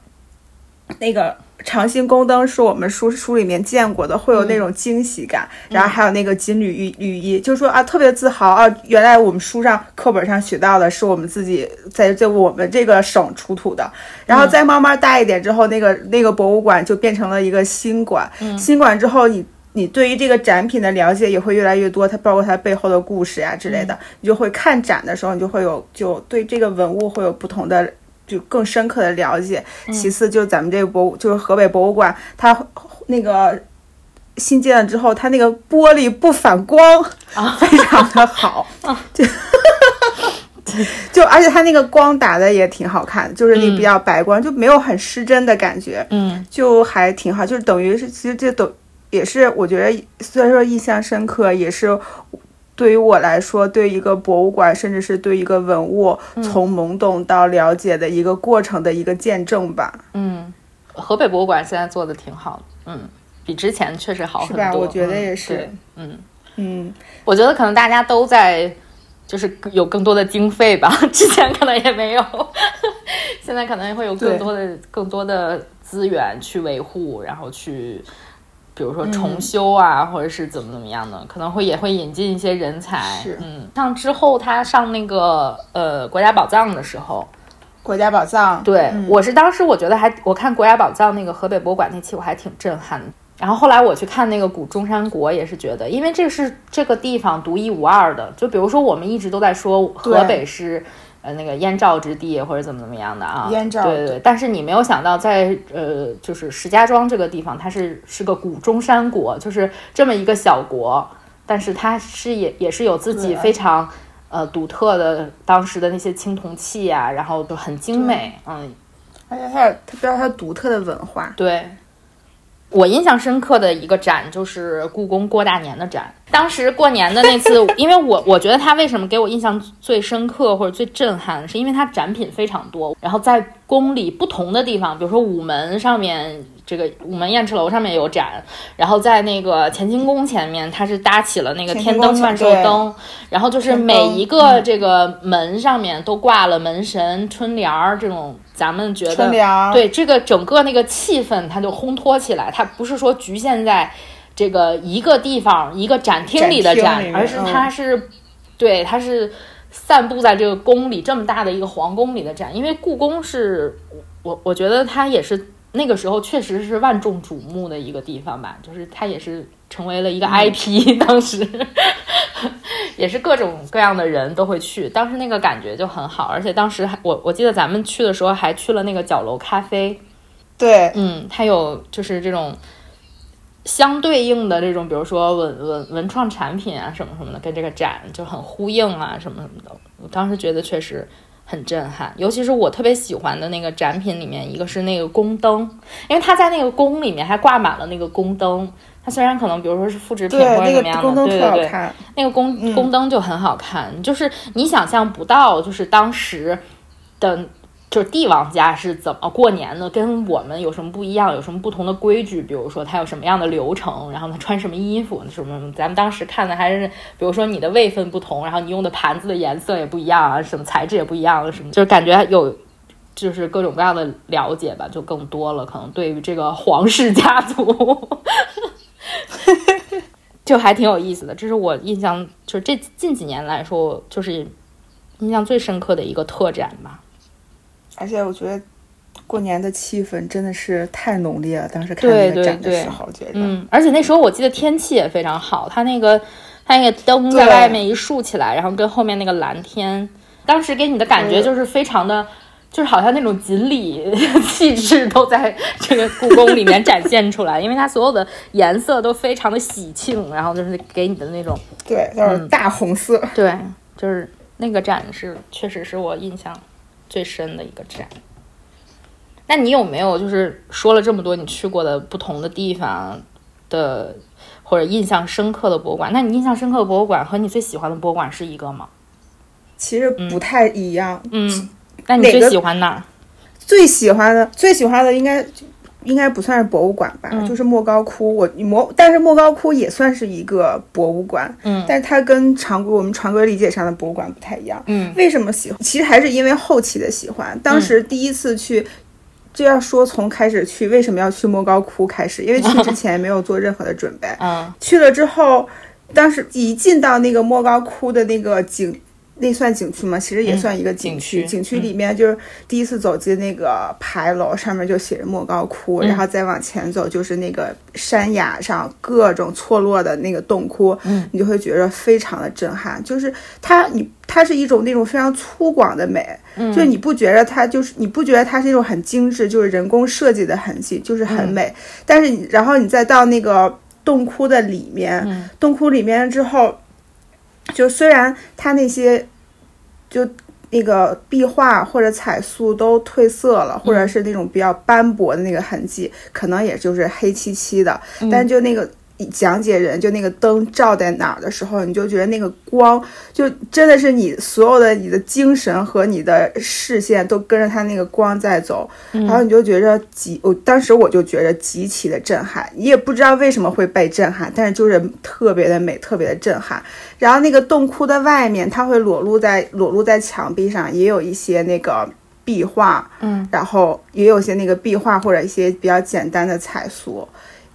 Speaker 3: 那个长兴宫灯是我们书书里面见过的，会有那种惊喜感。然后还有那个金缕玉羽衣，就说啊，特别自豪啊，原来我们书上课本上学到的是我们自己在在我们这个省出土的。然后再慢慢大一点之后，那个那个博物馆就变成了一个新馆。新馆之后，你你对于这个展品的了解也会越来越多，它包括它背后的故事呀、之类的，你就会看展的时候，你就会有就对这个文物会有不同的。就更深刻的了解。其次，就是咱们这个博物，就是河北博物馆，它那个新建了之后，它那个玻璃不反光，非常的好。就 就而且它那个光打的也挺好看，就是那比较白光，就没有很失真的感觉。
Speaker 2: 嗯
Speaker 3: 就还挺好，就是等于是，其实这都也是我觉得，虽然说印象深刻，也是对于我来说，对一个博物馆，甚至是对一个文物从懵懂到了解的一个过程的一个见证吧，
Speaker 2: 嗯，河北博物馆现在做的挺好的，嗯，比之前确实好很多。
Speaker 3: 是吧？我觉得
Speaker 2: 嗯
Speaker 3: 也是
Speaker 2: 对，嗯，
Speaker 3: 嗯，
Speaker 2: 我觉得可能大家都在，就是有更多的经费吧，之前可能也没有，现在可能会有更多的更多的资源去维护，然后去。比如说重修啊，或者是怎么怎么样的，可能会也会引进一些人才。
Speaker 3: 是
Speaker 2: 嗯，像之后他上那个呃国家宝藏的时候，
Speaker 3: 国家宝藏，
Speaker 2: 对、
Speaker 3: 嗯
Speaker 2: 我是当时我觉得还我看国家宝藏那个河北博物馆那期我还挺震撼的。然后后来我去看那个古中山国，也是觉得，因为这是这个地方独一无二的。就比如说我们一直都在说河北是呃那个燕赵之地或者怎么怎么样的啊，
Speaker 3: 燕赵
Speaker 2: 对对对。但是你没有想到在呃就是石家庄这个地方，它是是个古中山国，就是这么一个小国，但是它是也也是有自己非常呃独特的当时的那些青铜器啊，然后都很精美，嗯，
Speaker 3: 而且它有它比较它独特的文化，
Speaker 2: 对，我印象深刻的一个展就是故宫过大年的展。当时过年的那次，因为我我觉得他为什么给我印象最深刻或者最震撼，是因为它展品非常多，然后在宫里不同的地方，比如说午门上面。这个午门雁翅楼上面有展，然后在那个乾清宫前面，它是搭起了那个天灯万寿灯，然后就是每一个这个门上面都挂了门神、春联儿这种，咱们觉得对这个整个那个气氛，它就烘托起来，它不是说局限在这个一个地方、一个展厅里的展，而是
Speaker 3: 嗯
Speaker 2: 它是，对，它是散布在这个宫里这么大的一个皇宫里的展。因为故宫是我我觉得它也是那个时候确实是万众瞩目的一个地方吧，就是它也是成为了一个 IP，、当时也是各种各样的人都会去，当时那个感觉就很好，而且当时还我我记得咱们去的时候还去了那个角楼咖啡，
Speaker 3: 对，
Speaker 2: 嗯，它有就是这种相对应的这种，比如说文文文创产品啊什么什么的，跟这个展就很呼应啊什么什么的。我当时觉得确实很震撼，尤其是我特别喜欢的那个展品里面，一个是那个宫灯，因为它在那个宫里面还挂满了那个宫灯。它虽然可能比如说是复制品，或者
Speaker 3: 那
Speaker 2: 怎么样的，对对那个宫宫灯就很好看，就是你想象不到，就是当时的，就是帝王家是怎么过年的，跟我们有什么不一样，有什么不同的规矩，比如说他有什么样的流程，然后他穿什么衣服，什么，咱们当时看的还是，比如说你的位分不同，然后你用的盘子的颜色也不一样啊，什么材质也不一样，什么，就是感觉有。就是各种各样的了解吧，就更多了。可能对于这个皇室家族，就还挺有意思的。这是我印象，就是这近几年来说，就是印象最深刻的一个特展吧。
Speaker 3: 而且我觉得过年的气氛真的是太浓烈了。当时看那个展的
Speaker 2: 对
Speaker 3: 时候，觉得，
Speaker 2: 嗯，而且那时候我记得天气也非常好，它那个它那个灯在外面一竖起来，然后跟后面那个蓝天，当时给你的感觉就是非常的。就是好像那种锦鲤 气质都在这个故宫里面展现出来，因为它所有的颜色都非常的喜庆，然后就是给你的那种
Speaker 3: 对，就是大红色。
Speaker 2: 对，就是那个展是确实是我印象最深的一个站。那你有没有就是说了这么多你去过的不同的地方的，或者印象深刻的博物馆？那你印象深刻的博物馆和你最喜欢的博物馆是一个吗？
Speaker 3: 其实不太一样。
Speaker 2: 嗯，那你最喜欢哪儿？
Speaker 3: 最喜欢的，最喜欢的应该应该不算是博物馆吧，就是莫高窟。我莫，但是莫高窟也算是一个博物馆，
Speaker 2: 嗯，
Speaker 3: 但是它跟常规我们常规理解上的博物馆不太一样，
Speaker 2: 嗯，
Speaker 3: 为什么喜欢？其实还是因为后期的喜欢。当时第一次去，就要说从开始去，为什么要去莫高窟开始？因为去之前没有做任何的准备，
Speaker 2: 嗯，
Speaker 3: 去了之后，当时一进到那个莫高窟的那个景。那算景区吗？其实也算一个景
Speaker 2: 区。
Speaker 3: 景区里面就是第一次走进那个牌楼，上面就写着莫高窟，然后再往前走就是那个山崖上各种错落的那个洞窟，你就会觉得非常的震撼。就是它，你它是一种那种非常粗犷的美，就你不觉得它就是你不觉得它是一种很精致，就是人工设计的痕迹，就是很美。但是你然后你再到那个洞窟的里面，洞窟里面之后。就虽然它那些，就那个壁画或者彩塑都褪色了，或者是那种比较斑驳的那个痕迹，可能也就是黑漆漆的，但就那个。讲解人就那个灯照在哪儿的时候，你就觉得那个光就真的是你所有的你的精神和你的视线都跟着它那个光在走，然后你就觉着极，我当时我就觉着极其的震撼，你也不知道为什么会被震撼，但是就是特别的美，特别的震撼。然后那个洞窟的外面，它会裸露在裸露在墙壁上，也有一些那个壁画，
Speaker 2: 嗯，
Speaker 3: 然后也有些那个壁画或者一些比较简单的彩塑。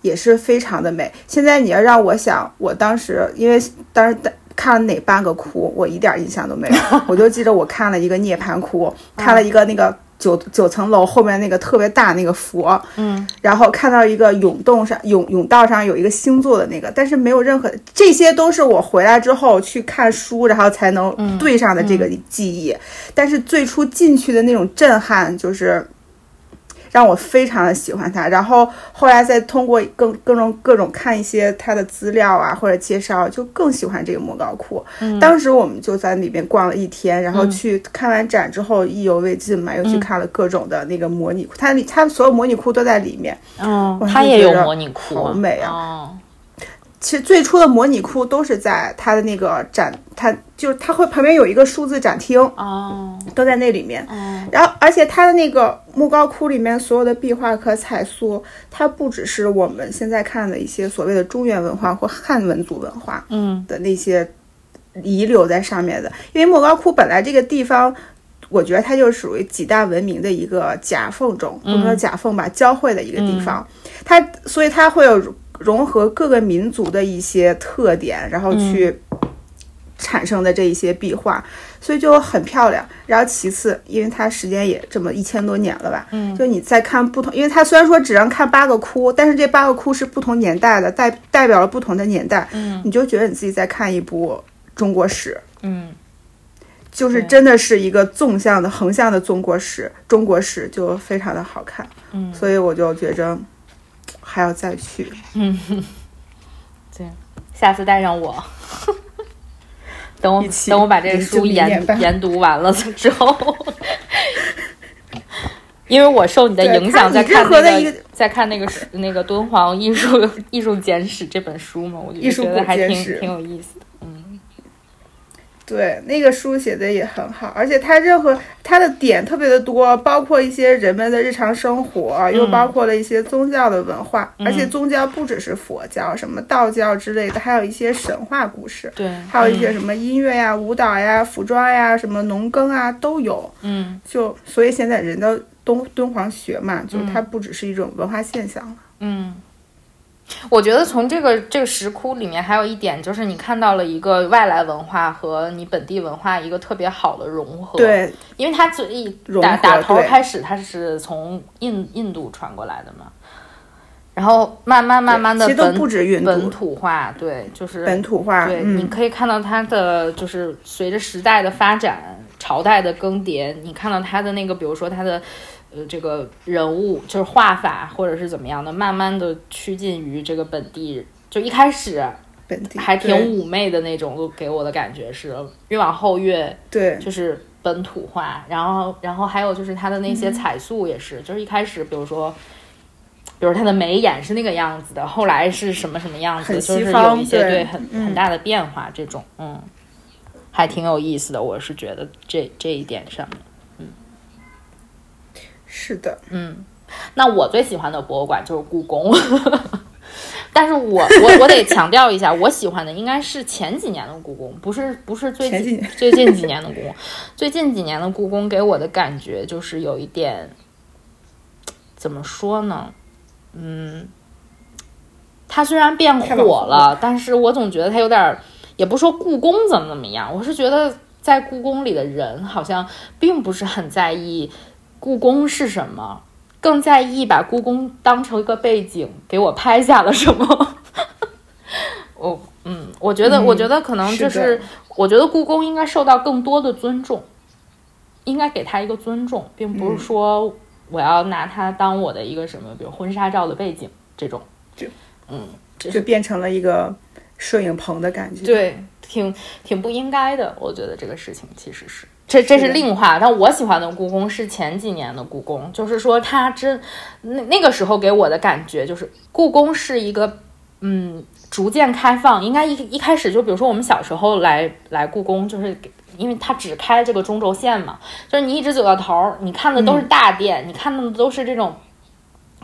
Speaker 3: 也是非常的美。现在你要让我想，我当时因为当时看了哪八个窟，我一点印象都没有。我就记得我看了一个涅槃窟，看了一个那个九九层楼后面那个特别大那个佛，
Speaker 2: 嗯，
Speaker 3: 然后看到一个甬洞上甬甬道上有一个星座的那个，但是没有任何，这些都是我回来之后去看书，然后才能对上的这个记忆。但是最初进去的那种震撼就是。让我非常的喜欢他，然后后来再通过更各种各种看一些他的资料啊或者介绍，就更喜欢这个莫高窟。当时我们就在里面逛了一天，然后去看完展之后意犹未尽嘛，又去看了各种的那个模拟窟，它里它所有模拟库都在里面。
Speaker 2: 嗯，他也有模拟库，
Speaker 3: 好美啊！
Speaker 2: 哦。
Speaker 3: 其实最初的模拟窟都是在它的那个展，它就是它会旁边有一个数字展厅
Speaker 2: 哦，
Speaker 3: 都在那里面。
Speaker 2: 哦，
Speaker 3: 然后而且它的那个莫高窟里面所有的壁画和彩塑，它不只是我们现在看的一些所谓的中原文化或汉文族文化，
Speaker 2: 嗯
Speaker 3: 的那些遗留在上面的。因为莫高窟本来这个地方，我觉得它就属于几大文明的一个夹缝中，不能说夹缝吧，交汇的一个地方。它所以它会有。融合各个民族的一些特点，然后去产生的这一些壁画，所以就很漂亮。然后其次，因为它时间也这么一千多年了吧，
Speaker 2: 嗯，
Speaker 3: 就你再看不同，因为它虽然说只能看八个窟，但是这八个窟是不同年代的，代代表了不同的年代，
Speaker 2: 嗯，
Speaker 3: 你就觉得你自己在看一部中国史，
Speaker 2: 嗯，
Speaker 3: 就是真的是一个纵向的、横向的中国史，中国史就非常的好看，
Speaker 2: 嗯，
Speaker 3: 所以我就觉着。还要再去，
Speaker 2: 嗯，对，下次带上我，等我等我把这个书研研读完了之后，因为我受你的影响在看那个在看那个那个敦煌艺术艺术简史这本书嘛，我就觉得还挺挺有意思的。
Speaker 3: 对，那个书写的也很好，而且它任何它的点特别的多，包括一些人们的日常生活，又包括了一些宗教的文化，而且宗教不只是佛教，什么道教之类的，还有一些神话故事，
Speaker 2: 对，
Speaker 3: 还有一些什么音乐呀、舞蹈呀、服装呀、什么农耕啊都有，
Speaker 2: 嗯，
Speaker 3: 就所以现在人的敦敦煌学嘛，就它不只是一种文化现象了，
Speaker 2: 嗯。我觉得从这个这个石窟里面还有一点，就是你看到了一个外来文化和你本地文化一个特别好的融合。
Speaker 3: 对，
Speaker 2: 因为它最一打打头开始，它是从印印度传过来的嘛，然后慢慢慢慢的本本土化，对，就是
Speaker 3: 本土化。
Speaker 2: 对，你可以看到它的就是随着时代的发展，朝代的更迭，你看到他的那个，比如说他的。呃，这个人物就是画法，或者是怎么样的，慢慢的趋近于这个本地。就一开始，
Speaker 3: 本地
Speaker 2: 还挺妩媚的那种，给我的感觉是越往后越
Speaker 3: 对，
Speaker 2: 就是本土化。然后，然后还有就是他的那些彩塑也是，就是一开始，比如说，比如他的眉眼是那个样子的，后来是什么什么样子，就是有一些对很很大的变化。这种，嗯，还挺有意思的。我是觉得这这一点上面。
Speaker 3: 是的，
Speaker 2: 嗯，那我最喜欢的博物馆就是故宫。但是我我我得强调一下，我喜欢的应该是前几年的故宫，不是不是最近最近几年的故宫。最近几年的故宫给我的感觉就是有一点，怎么说呢？嗯，它虽然变火了，但是我总觉得它有点，也不说故宫怎么怎么样，我是觉得在故宫里的人好像并不是很在意故宫是什么。更在意把故宫当成一个背景给我拍下了什么？我嗯，我觉得，我觉得可能就是，我觉得故宫应该受到更多的尊重，应该给他一个尊重，并不是说我要拿它当我的一个什么，比如婚纱照的背景这种，
Speaker 3: 就
Speaker 2: 嗯，
Speaker 3: 就变成了一个摄影棚的感觉，
Speaker 2: 对，挺挺不应该的。我觉得这个事情其实是。这这是另话，但我喜欢的故宫是前几年的故宫，就是说它真那那个时候给我的感觉就是故宫是一个嗯逐渐开放，应该一一开始就比如说我们小时候来来故宫，就是因为它只开这个中轴线嘛，就是你一直走到头，你看的都是大殿，你看的都是这种。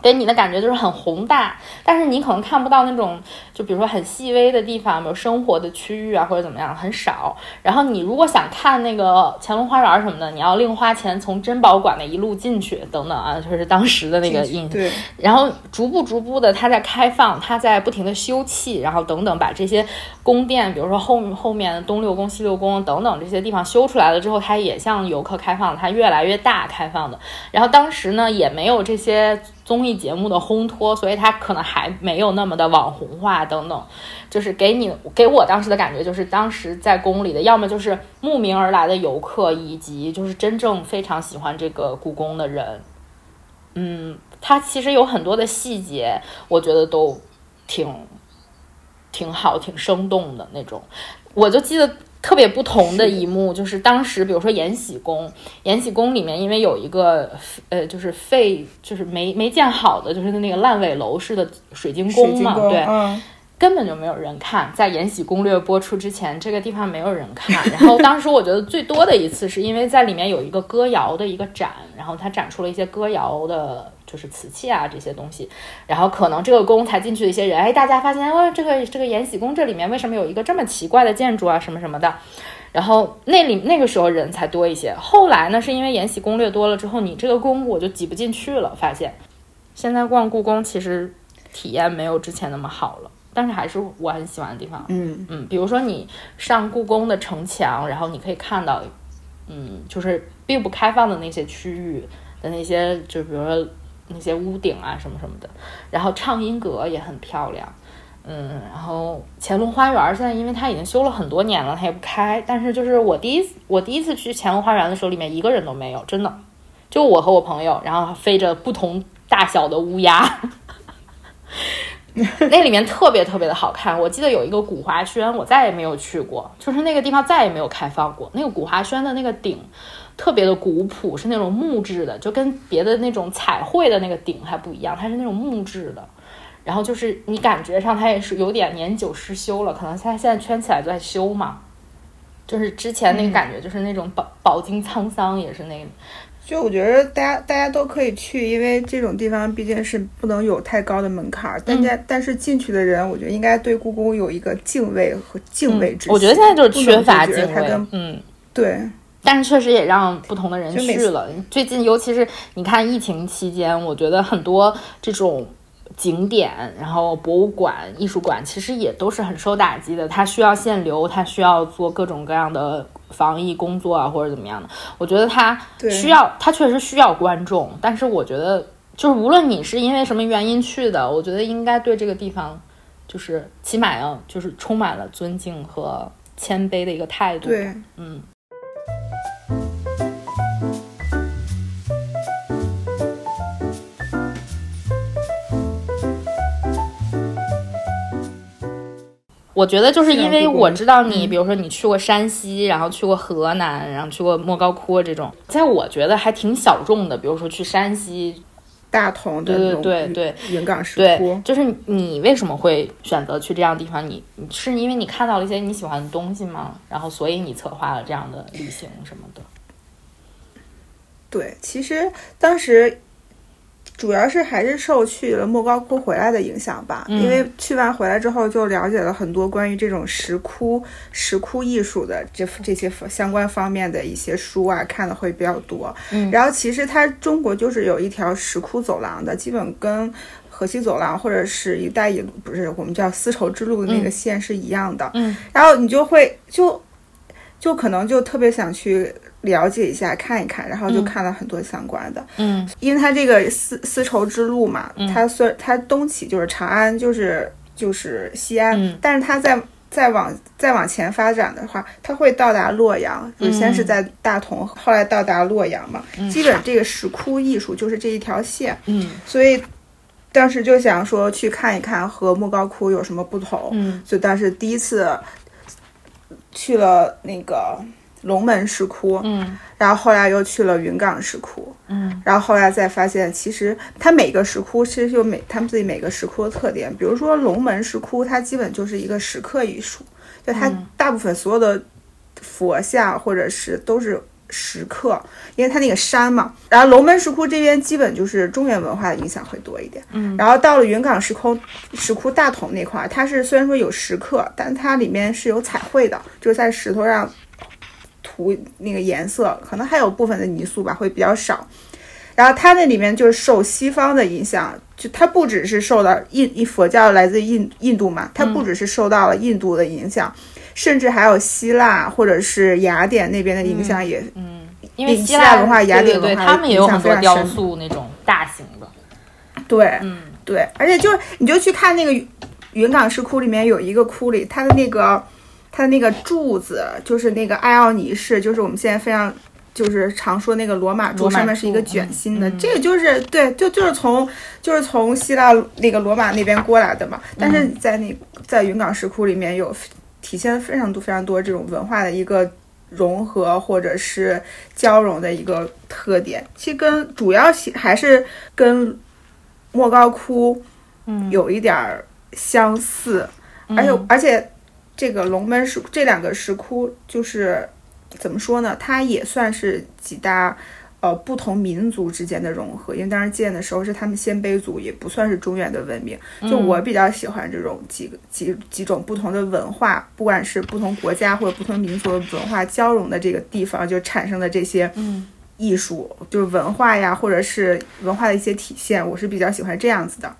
Speaker 2: 给你的感觉就是很宏大，但是你可能看不到那种，就比如说很细微的地方，比如生活的区域啊，或者怎么样，很少。然后你如果想看那个乾隆花园什么的，你要另花钱从珍宝馆那一路进去，等等啊，就是当时的那个印。
Speaker 3: 对。
Speaker 2: 然后逐步逐步的，它在开放，它在不停的修葺，然后等等，把这些宫殿，比如说后后面东六宫、西六宫等等这些地方修出来了之后，它也向游客开放，它越来越大开放的。然后当时呢，也没有这些。综艺节目的烘托，所以它可能还没有那么的网红化等等，就是给你给我当时的感觉，就是当时在宫里的，要么就是慕名而来的游客，以及就是真正非常喜欢这个故宫的人。嗯，它其实有很多的细节，我觉得都挺挺好、挺生动的那种。我就记得。特别不同的一幕就是当时，比如说延禧宫，延禧宫里面因为有一个呃，就是废，就是没没建好的，就是那个烂尾楼式的水晶宫嘛，对，根本就没有人看。在《延禧攻略》播出之前，这个地方没有人看。然后当时我觉得最多的一次是因为在里面有一个歌谣的一个展，然后它展出了一些歌谣的。就是瓷器啊这些东西，然后可能这个宫才进去的一些人，哎，大家发现，哦，这个这个延禧宫这里面为什么有一个这么奇怪的建筑啊，什么什么的，然后那里那个时候人才多一些。后来呢，是因为延禧攻略多了之后，你这个宫我就挤不进去了，发现现在逛故宫其实体验没有之前那么好了，但是还是我很喜欢的地方。
Speaker 3: 嗯
Speaker 2: 嗯，比如说你上故宫的城墙，然后你可以看到，嗯，就是并不开放的那些区域的那些，就比如说。那些屋顶啊什么什么的，然后畅音阁也很漂亮，嗯，然后乾隆花园现在因为它已经修了很多年了，它也不开。但是就是我第一次我第一次去乾隆花园的时候，里面一个人都没有，真的，就我和我朋友，然后飞着不同大小的乌鸦，那里面特别特别的好看。我记得有一个古华轩，我再也没有去过，就是那个地方再也没有开放过。那个古华轩的那个顶。特别的古朴，是那种木质的，就跟别的那种彩绘的那个顶还不一样，它是那种木质的。然后就是你感觉上它也是有点年久失修了，可能它现在圈起来在修嘛。就是之前那个感觉，就是那种饱饱经沧桑，也是那。
Speaker 3: 就我觉得大家大家都可以去，因为这种地方毕竟是不能有太高的门槛儿。大家但是进去的人，我觉得应该对故宫有一个敬畏和敬畏之心。
Speaker 2: 我觉得现在就是缺乏敬
Speaker 3: 畏。
Speaker 2: 嗯，
Speaker 3: 对。
Speaker 2: 但是确实也让不同的人去了。最近，尤其是你看疫情期间，我觉得很多这种景点，然后博物馆、艺术馆，其实也都是很受打击的。它需要限流，它需要做各种各样的防疫工作啊，或者怎么样的。我觉得它需要，它确实需要观众。但是我觉得，就是无论你是因为什么原因去的，我觉得应该对这个地方，就是起码要就是充满了尊敬和谦卑的一个态度。
Speaker 3: 对，
Speaker 2: 嗯。我觉得就是因为我知道你，比如说你去过山西，然后去过河南，然后去过莫高窟这种，在我觉得还挺小众的。比如说去山西
Speaker 3: 大同
Speaker 2: 的对对对
Speaker 3: 云冈石
Speaker 2: 窟，就是你为什么会选择去这样的地方？你是因为你看到了一些你喜欢的东西吗？然后所以你策划了这样的旅行什么的？
Speaker 3: 对，其实当时。主要是还是受去了莫高窟回来的影响吧，因为去完回来之后就了解了很多关于这种石窟、石窟艺术的这这些相关方面的一些书啊，看的会比较多。
Speaker 2: 嗯，
Speaker 3: 然后其实它中国就是有一条石窟走廊的，基本跟河西走廊或者是一带一路，不是我们叫丝绸之路的那个线是一样的。
Speaker 2: 嗯，
Speaker 3: 然后你就会就就可能就特别想去。了解一下，看一看，然后就看了很多相关的。
Speaker 2: 嗯，
Speaker 3: 因为它这个丝丝绸之路嘛，它虽它东起就是长安，就是就是西安，但是它在再往再往前发展的话，它会到达洛阳，就是先是在大同，后来到达洛阳嘛。基本这个石窟艺术就是这一条线。
Speaker 2: 嗯，
Speaker 3: 所以当时就想说去看一看和莫高窟有什么不同。
Speaker 2: 嗯，
Speaker 3: 所以当时第一次去了那个。龙门石窟，
Speaker 2: 嗯，
Speaker 3: 然后后来又去了云冈石窟，
Speaker 2: 嗯，
Speaker 3: 然后后来再发现，其实它每个石窟其实有每他们自己每个石窟的特点。比如说龙门石窟，它基本就是一个石刻艺术，就它大部分所有的佛像或者是都是石刻，因为它那个山嘛。然后龙门石窟这边基本就是中原文化的影响会多一点，
Speaker 2: 嗯。
Speaker 3: 然后到了云冈石窟，石窟大同那块，它是虽然说有石刻，但它里面是有彩绘的，就是在石头上。涂那个颜色，可能还有部分的泥塑吧，会比较少。然后它那里面就是受西方的影响，就它不只是受到印印佛教来自印印度嘛，它不只是受到了印度的影响，甚至还有希腊或者是雅典那边的影响也，
Speaker 2: 嗯，因为
Speaker 3: 希腊文化、雅典
Speaker 2: 文化他们也有很多雕塑那种大型的，
Speaker 3: 对，
Speaker 2: 嗯，
Speaker 3: 对，而且就是你就去看那个云冈石窟里面有一个窟里，它的那个。它的那个柱子就是那个艾奥尼式，就是我们现在非常就是常说那个罗马柱，上面是一个卷心的，这个就是对，就就是从就是从希腊那个罗马那边过来的嘛。但是在那在云冈石窟里面有体现非常多非常多这种文化的一个融合或者是交融的一个特点，其实跟主要还是跟莫高窟
Speaker 2: 嗯
Speaker 3: 有一点儿相似，而且而且。这个龙门石这两个石窟就是怎么说呢？它也算是几大呃不同民族之间的融合，因为当时建的时候是他们鲜卑族，也不算是中原的文明。就我比较喜欢这种几个几几种不同的文化，不管是不同国家或者不同民族的文化交融的这个地方，就产生的这些艺术，就是文化呀，或者是文化的一些体现，我是比较喜欢这样子的。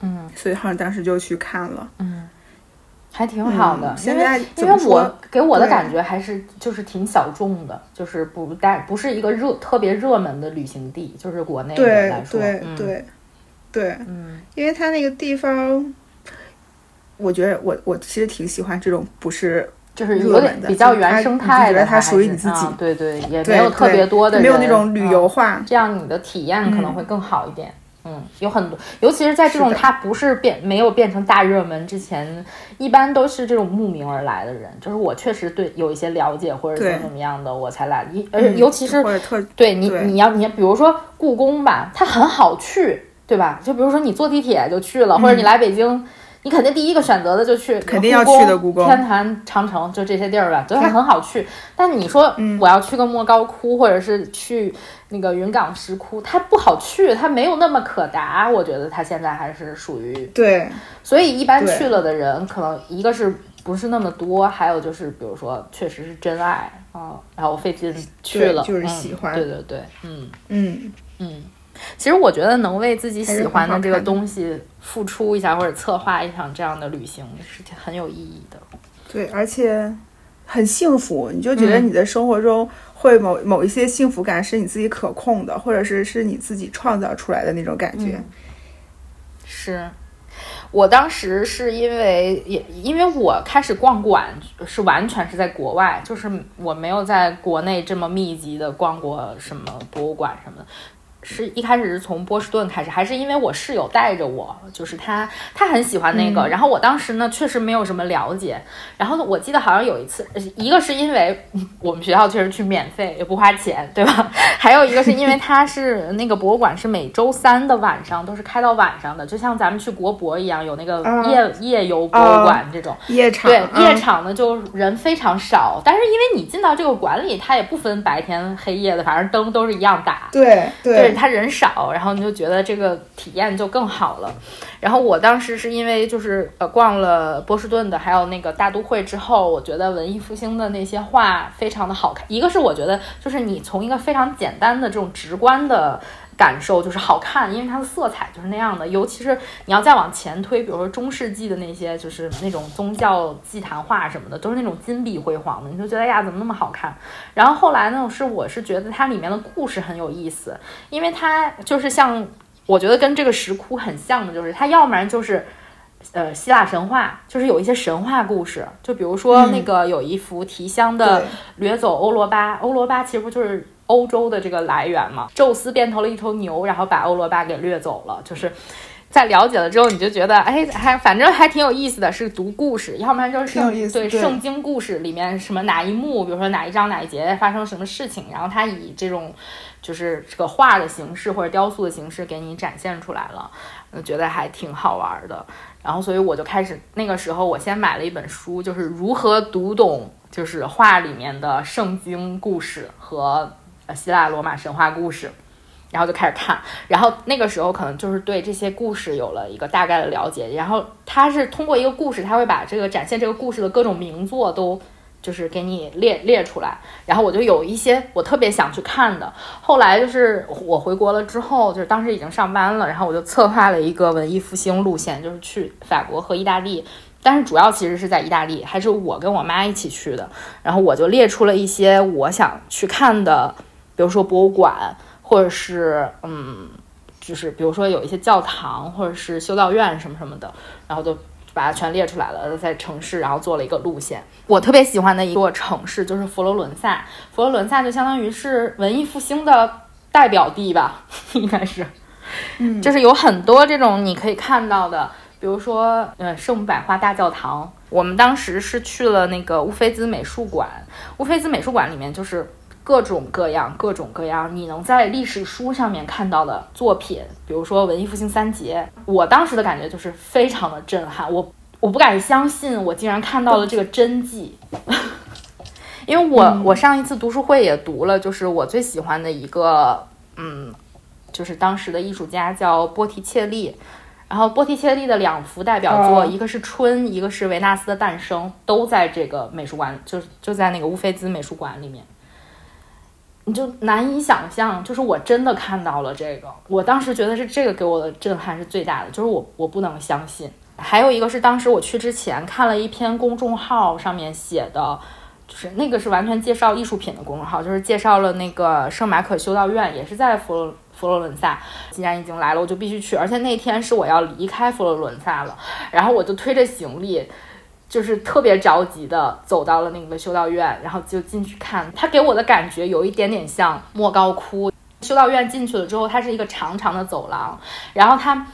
Speaker 2: 嗯，
Speaker 3: 所以好像当时就去看了。
Speaker 2: 嗯。还挺好的，
Speaker 3: 因为
Speaker 2: 因为我给我的感觉还是就是挺小众的，就是不但不是一个热特别热门的旅行地，就是国内来
Speaker 3: 说，对对对对，
Speaker 2: 嗯，
Speaker 3: 因为它那个地方，我觉得我我其实挺喜欢这种不是
Speaker 2: 就是有点比较原生态
Speaker 3: 的，它属于
Speaker 2: 你
Speaker 3: 自己，
Speaker 2: 对对，也没有特别多的，
Speaker 3: 没有那种旅游化，
Speaker 2: 这样你的体验可能会更好一点。嗯，有很多，尤其是在这种它不是变没有变成大热门之前，一般都是这种慕名而来的人。就是我确实对有一些了解或者怎么怎么样的，我才来。一而且尤其是对你你要你比如说故宫吧，它很好去，对吧？就比如说你坐地铁就去了，或者你来北京。你肯定第一个选择的就去
Speaker 3: 肯定要去的
Speaker 2: 故宫、天坛、长城，就这些地儿吧，都很好去。但你说我要去个莫高窟，或者是去那个云冈石窟，它不好去，它没有那么可达。我觉得它现在还是属于
Speaker 3: 对，
Speaker 2: 所以一般去了的人，可能一个是不是那么多，还有就是比如说确实是真爱啊，然后费劲去了，
Speaker 3: 就是喜欢，
Speaker 2: 对对对，嗯
Speaker 3: 嗯
Speaker 2: 嗯。其实我觉得能为自己喜欢的这个东西付出一下，或者策划一场这样的旅行是很有意义的。
Speaker 3: 对，而且很幸福，你就觉得你的生活中会某某一些幸福感是你自己可控的，或者是是你自己创造出来的那种感觉。
Speaker 2: 是我当时是因为也因为我开始逛馆是完全是在国外，就是我没有在国内这么密集的逛过什么博物馆什么的。是一开始是从波士顿开始，还是因为我室友带着我，就是他他很喜欢那个，然后我当时呢确实没有什么了解，然后呢我记得好像有一次，一个是因为我们学校确实去免费也不花钱，对吧？还有一个是因为他是那个博物馆是每周三的晚上都是开到晚上的，就像咱们去国博一样，有那个夜夜游博物馆这种
Speaker 3: 夜场，
Speaker 2: 对夜场呢就人非常少，但是因为你进到这个馆里，它也不分白天黑夜的，反正灯都是一样打，
Speaker 3: 对对。
Speaker 2: 对他人少，然后你就觉得这个体验就更好了。然后我当时是因为就是呃逛了波士顿的，还有那个大都会之后，我觉得文艺复兴的那些画非常的好看。一个是我觉得就是你从一个非常简单的这种直观的。感受就是好看，因为它的色彩就是那样的。尤其是你要再往前推，比如说中世纪的那些，就是那种宗教祭坛画什么的，都是那种金碧辉煌的，你就觉得呀，怎么那么好看？然后后来呢，是我是觉得它里面的故事很有意思，因为它就是像我觉得跟这个石窟很像的，就是它要不然就是呃希腊神话，就是有一些神话故事，就比如说那个有一幅提香的掠走欧罗巴，欧罗巴其实不就是。欧洲的这个来源嘛，宙斯变成了一头牛，然后把欧罗巴给掠走了。就是在了解了之后，你就觉得，哎，还反正还挺有意思的，是读故事，要不然就是圣对圣经故事里面什么哪一幕，比如说哪一章哪一节发生什么事情，然后他以这种就是这个画的形式或者雕塑的形式给你展现出来了，我觉得还挺好玩的。然后所以我就开始那个时候，我先买了一本书，就是如何读懂就是画里面的圣经故事和。希腊罗马神话故事，然后就开始看，然后那个时候可能就是对这些故事有了一个大概的了解，然后他是通过一个故事，他会把这个展现这个故事的各种名作都就是给你列列出来，然后我就有一些我特别想去看的。后来就是我回国了之后，就是当时已经上班了，然后我就策划了一个文艺复兴路线，就是去法国和意大利，但是主要其实是在意大利，还是我跟我妈一起去的，然后我就列出了一些我想去看的。比如说博物馆，或者是嗯，就是比如说有一些教堂，或者是修道院什么什么的，然后就把它全列出来了，在城市，然后做了一个路线。我特别喜欢的一座城市就是佛罗伦萨，佛罗伦萨就相当于是文艺复兴的代表地吧，应该是，
Speaker 3: 嗯，
Speaker 2: 就是有很多这种你可以看到的，比如说呃圣母百花大教堂，我们当时是去了那个乌菲兹美术馆，乌菲兹美术馆里面就是。各种各样、各种各样，你能在历史书上面看到的作品，比如说文艺复兴三杰，我当时的感觉就是非常的震撼，我我不敢相信，我竟然看到了这个真迹，因为我我上一次读书会也读了，就是我最喜欢的一个，嗯，就是当时的艺术家叫波提切利，然后波提切利的两幅代表作，一个是春，一个是维纳斯的诞生，都在这个美术馆，就就在那个乌菲兹美术馆里面。你就难以想象，就是我真的看到了这个，我当时觉得是这个给我的震撼是最大的，就是我我不能相信。还有一个是当时我去之前看了一篇公众号上面写的，就是那个是完全介绍艺术品的公众号，就是介绍了那个圣马可修道院，也是在佛罗佛罗伦萨。既然已经来了，我就必须去，而且那天是我要离开佛罗伦萨了，然后我就推着行李。就是特别着急的走到了那个修道院，然后就进去看。他给我的感觉有一点点像莫高窟。修道院进去了之后，它是一个长长的走廊，然后它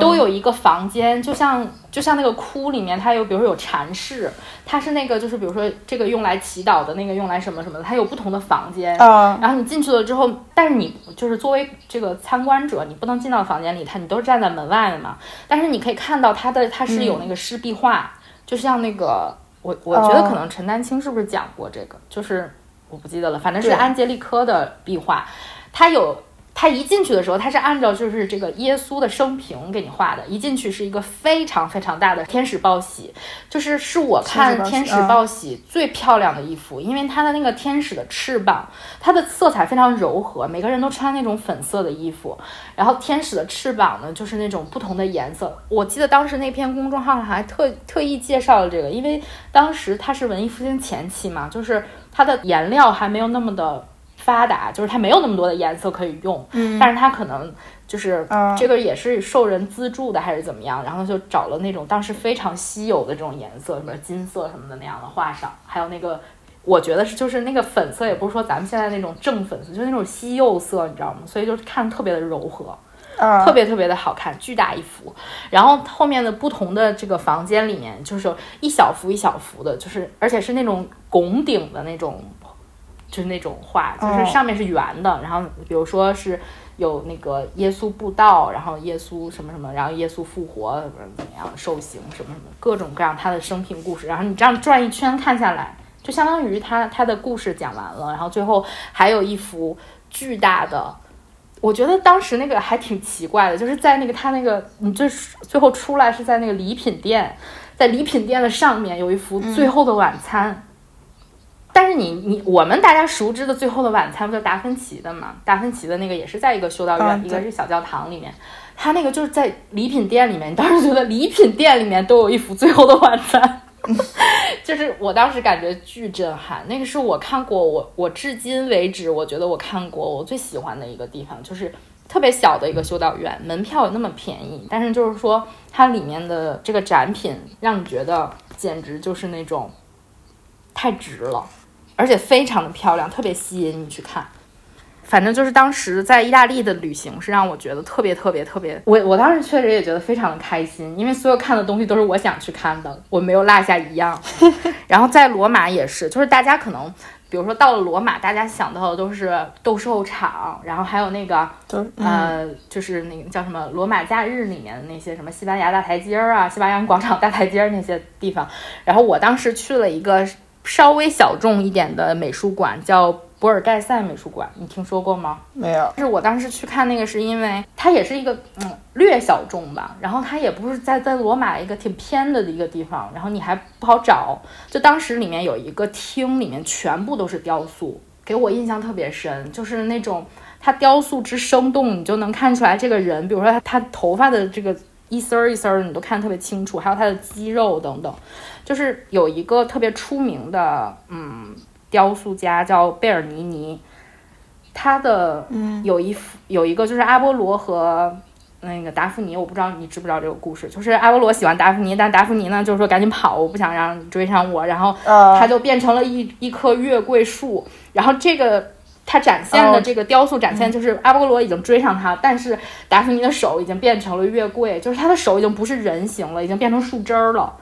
Speaker 2: 都有一个房间，就像就像那个窟里面，它有比如说有禅室，它是那个就是比如说这个用来祈祷的那个用来什么什么的，它有不同的房间。然后你进去了之后，但是你就是作为这个参观者，你不能进到房间里，它你都是站在门外的嘛。但是你可以看到它的它是有那个湿壁画。就像那个，我我觉得可能陈丹青是不是讲过这个？就是我不记得了，反正是安杰利科的壁画，他有。他一进去的时候，他是按照就是这个耶稣的生平给你画的。一进去是一个非常非常大的天使报喜，就是是我看天使报喜最漂亮的一幅，因为它的那个天使的翅膀，它的色彩非常柔和，每个人都穿那种粉色的衣服，然后天使的翅膀呢就是那种不同的颜色。我记得当时那篇公众号上还特特意介绍了这个，因为当时它是文艺复兴前期嘛，就是它的颜料还没有那么的。发达就是它没有那么多的颜色可以用，嗯，但是它可能就是这个也是受人资助的还是怎么样，然后就找了那种当时非常稀有的这种颜色，什么金色什么的那样的画上，还有那个我觉得是就是那个粉色也不是说咱们现在那种正粉色，就是那种西柚色，你知道吗？所以就是看特别的柔和，特别特别的好看，巨大一幅。然后后面的不同的这个房间里面就是一小幅一小幅的，就是而且是那种拱顶的那种。就是那种画，就是上面是圆的，然后比如说是有那个耶稣布道，然后耶稣什么什么，然后耶稣复活怎么样受刑什么什么，各种各样他的生平故事，然后你这样转一圈看下来，就相当于他他的故事讲完了，然后最后还有一幅巨大的我觉得当时那个还挺奇怪的，就是在那个他那个你最最后出来是在那个礼品店，在礼品店的上面有一幅《最后的晚餐》，但是你你我们大家熟知的《最后的晚餐》不就达芬奇的嘛？达芬奇的那个也是在一个修道院，一个是小教堂里面，他那个就是在礼品店里面。你 当时觉得礼品店里面都有一幅《最后的晚餐》。就是我当时感觉巨震撼，那个是我看过我我至今为止我觉得我看过我最喜欢的一个地方，就是特别小的一个修道院，门票那么便宜，但是就是说它里面的这个展品让你觉得简直就是那种太值了，而且非常的漂亮，特别吸引你去看。反正就是当时在意大利的旅行是让我觉得特别特别特别，我我当时确实也觉得非常的开心，因为所有看的东西都是我想去看的，我没有落下一样。然后在罗马也是，就是大家可能比如说到了罗马，大家想到的都是斗兽场，然后还有那个呃，就是那个叫什么罗马假日里面的那些什么西班牙大台阶儿啊，西班牙广场大台阶儿那些地方。然后我当时去了一个稍微小众一点的美术馆，叫。博尔盖塞美术馆，你听说过吗？
Speaker 3: 没有。
Speaker 2: 是我当时去看那个，是因为它也是一个嗯略小众吧，然后它也不是在在罗马一个挺偏的一个地方，然后你还不好找。就当时里面有一个厅，里面全部都是雕塑，给我印象特别深，就是那种它雕塑之生动，你就能看出来这个人，比如说他他头发的这个一丝儿一丝儿，你都看得特别清楚，还有他的肌肉等等，就是有一个特别出名的嗯。雕塑家叫贝尔尼尼，他的有一幅有一个就是阿波罗和那个达芙妮，我不知道你知不知道这个故事，就是阿波罗喜欢达芙妮，但达芙妮呢就是说赶紧跑，我不想让你追上我，然后他就变成了一一棵月桂树，然后这个他展现的这个雕塑展现就是阿波罗已经追上他，但是达芙妮的手已经变成了月桂，就是他的手已经不是人形了，已经变成树枝儿了。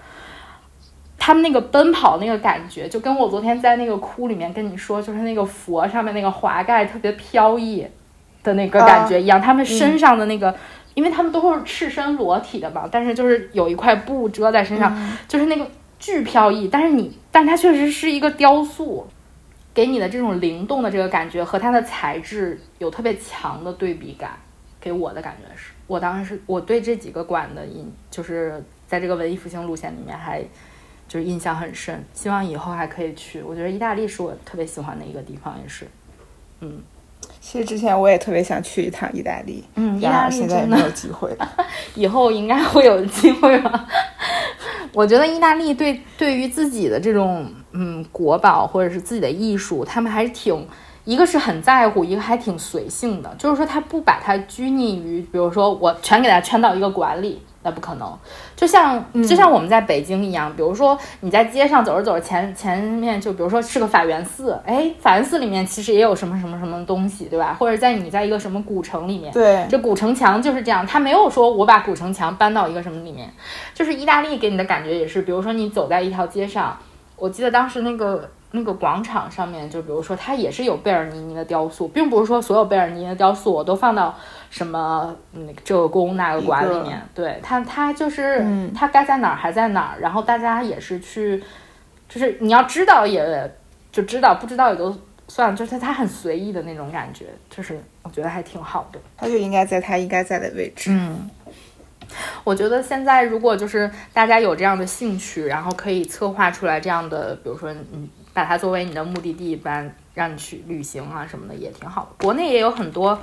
Speaker 2: 他们那个奔跑那个感觉，就跟我昨天在那个窟里面跟你说，就是那个佛上面那个华盖特别飘逸的那个感觉一样。他们身上的那个，因为他们都是赤身裸体的嘛，但是就是有一块布遮在身上，就是那个巨飘逸。但是你，但它确实是一个雕塑，给你的这种灵动的这个感觉和它的材质有特别强的对比感。给我的感觉是，我当时我对这几个馆的印，就是在这个文艺复兴路线里面还。就是印象很深，希望以后还可以去。我觉得意大利是我特别喜欢的一个地方，也是。嗯，
Speaker 3: 其实之前我也特别想去一趟意大利，
Speaker 2: 嗯，意大利
Speaker 3: 现在没有机会，
Speaker 2: 以后应该会有机会吧。我觉得意大利对对于自己的这种嗯国宝或者是自己的艺术，他们还是挺一个是很在乎，一个还挺随性的，就是说他不把它拘泥于，比如说我全给它圈到一个馆里。那不可能，就像就像我们在北京一样，比如说你在街上走着走着，前前面就比如说是个法源寺，哎，法源寺里面其实也有什么什么什么东西，对吧？或者在你在一个什么古城里面，
Speaker 3: 对，
Speaker 2: 这古城墙就是这样，他没有说我把古城墙搬到一个什么里面，就是意大利给你的感觉也是，比如说你走在一条街上，我记得当时那个。那个广场上面，就比如说，它也是有贝尔尼尼的雕塑，并不是说所有贝尔尼尼的雕塑我都放到什么那个这个宫那个馆里面。对它，它就是它该在哪儿还在哪儿。然后大家也是去，就是你要知道也就知道，不知道也都算了。就是它很随意的那种感觉，就是我觉得还挺好的。
Speaker 3: 它就应该在它应该在的位置。
Speaker 2: 嗯。我觉得现在如果就是大家有这样的兴趣，然后可以策划出来这样的，比如说你，把它作为你的目的地，般让你去旅行啊什么的也挺好的。国内也有很多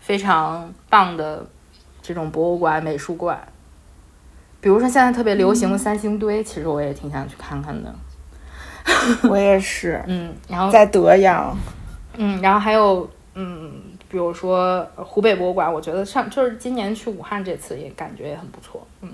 Speaker 2: 非常棒的这种博物馆、美术馆，比如说现在特别流行的三星堆，其实我也挺想去看看的。
Speaker 3: 我也是，
Speaker 2: 嗯，然后
Speaker 3: 在德阳，
Speaker 2: 嗯，然后还有嗯。比如说湖北博物馆，我觉得上就是今年去武汉这次也感觉也很不错，嗯。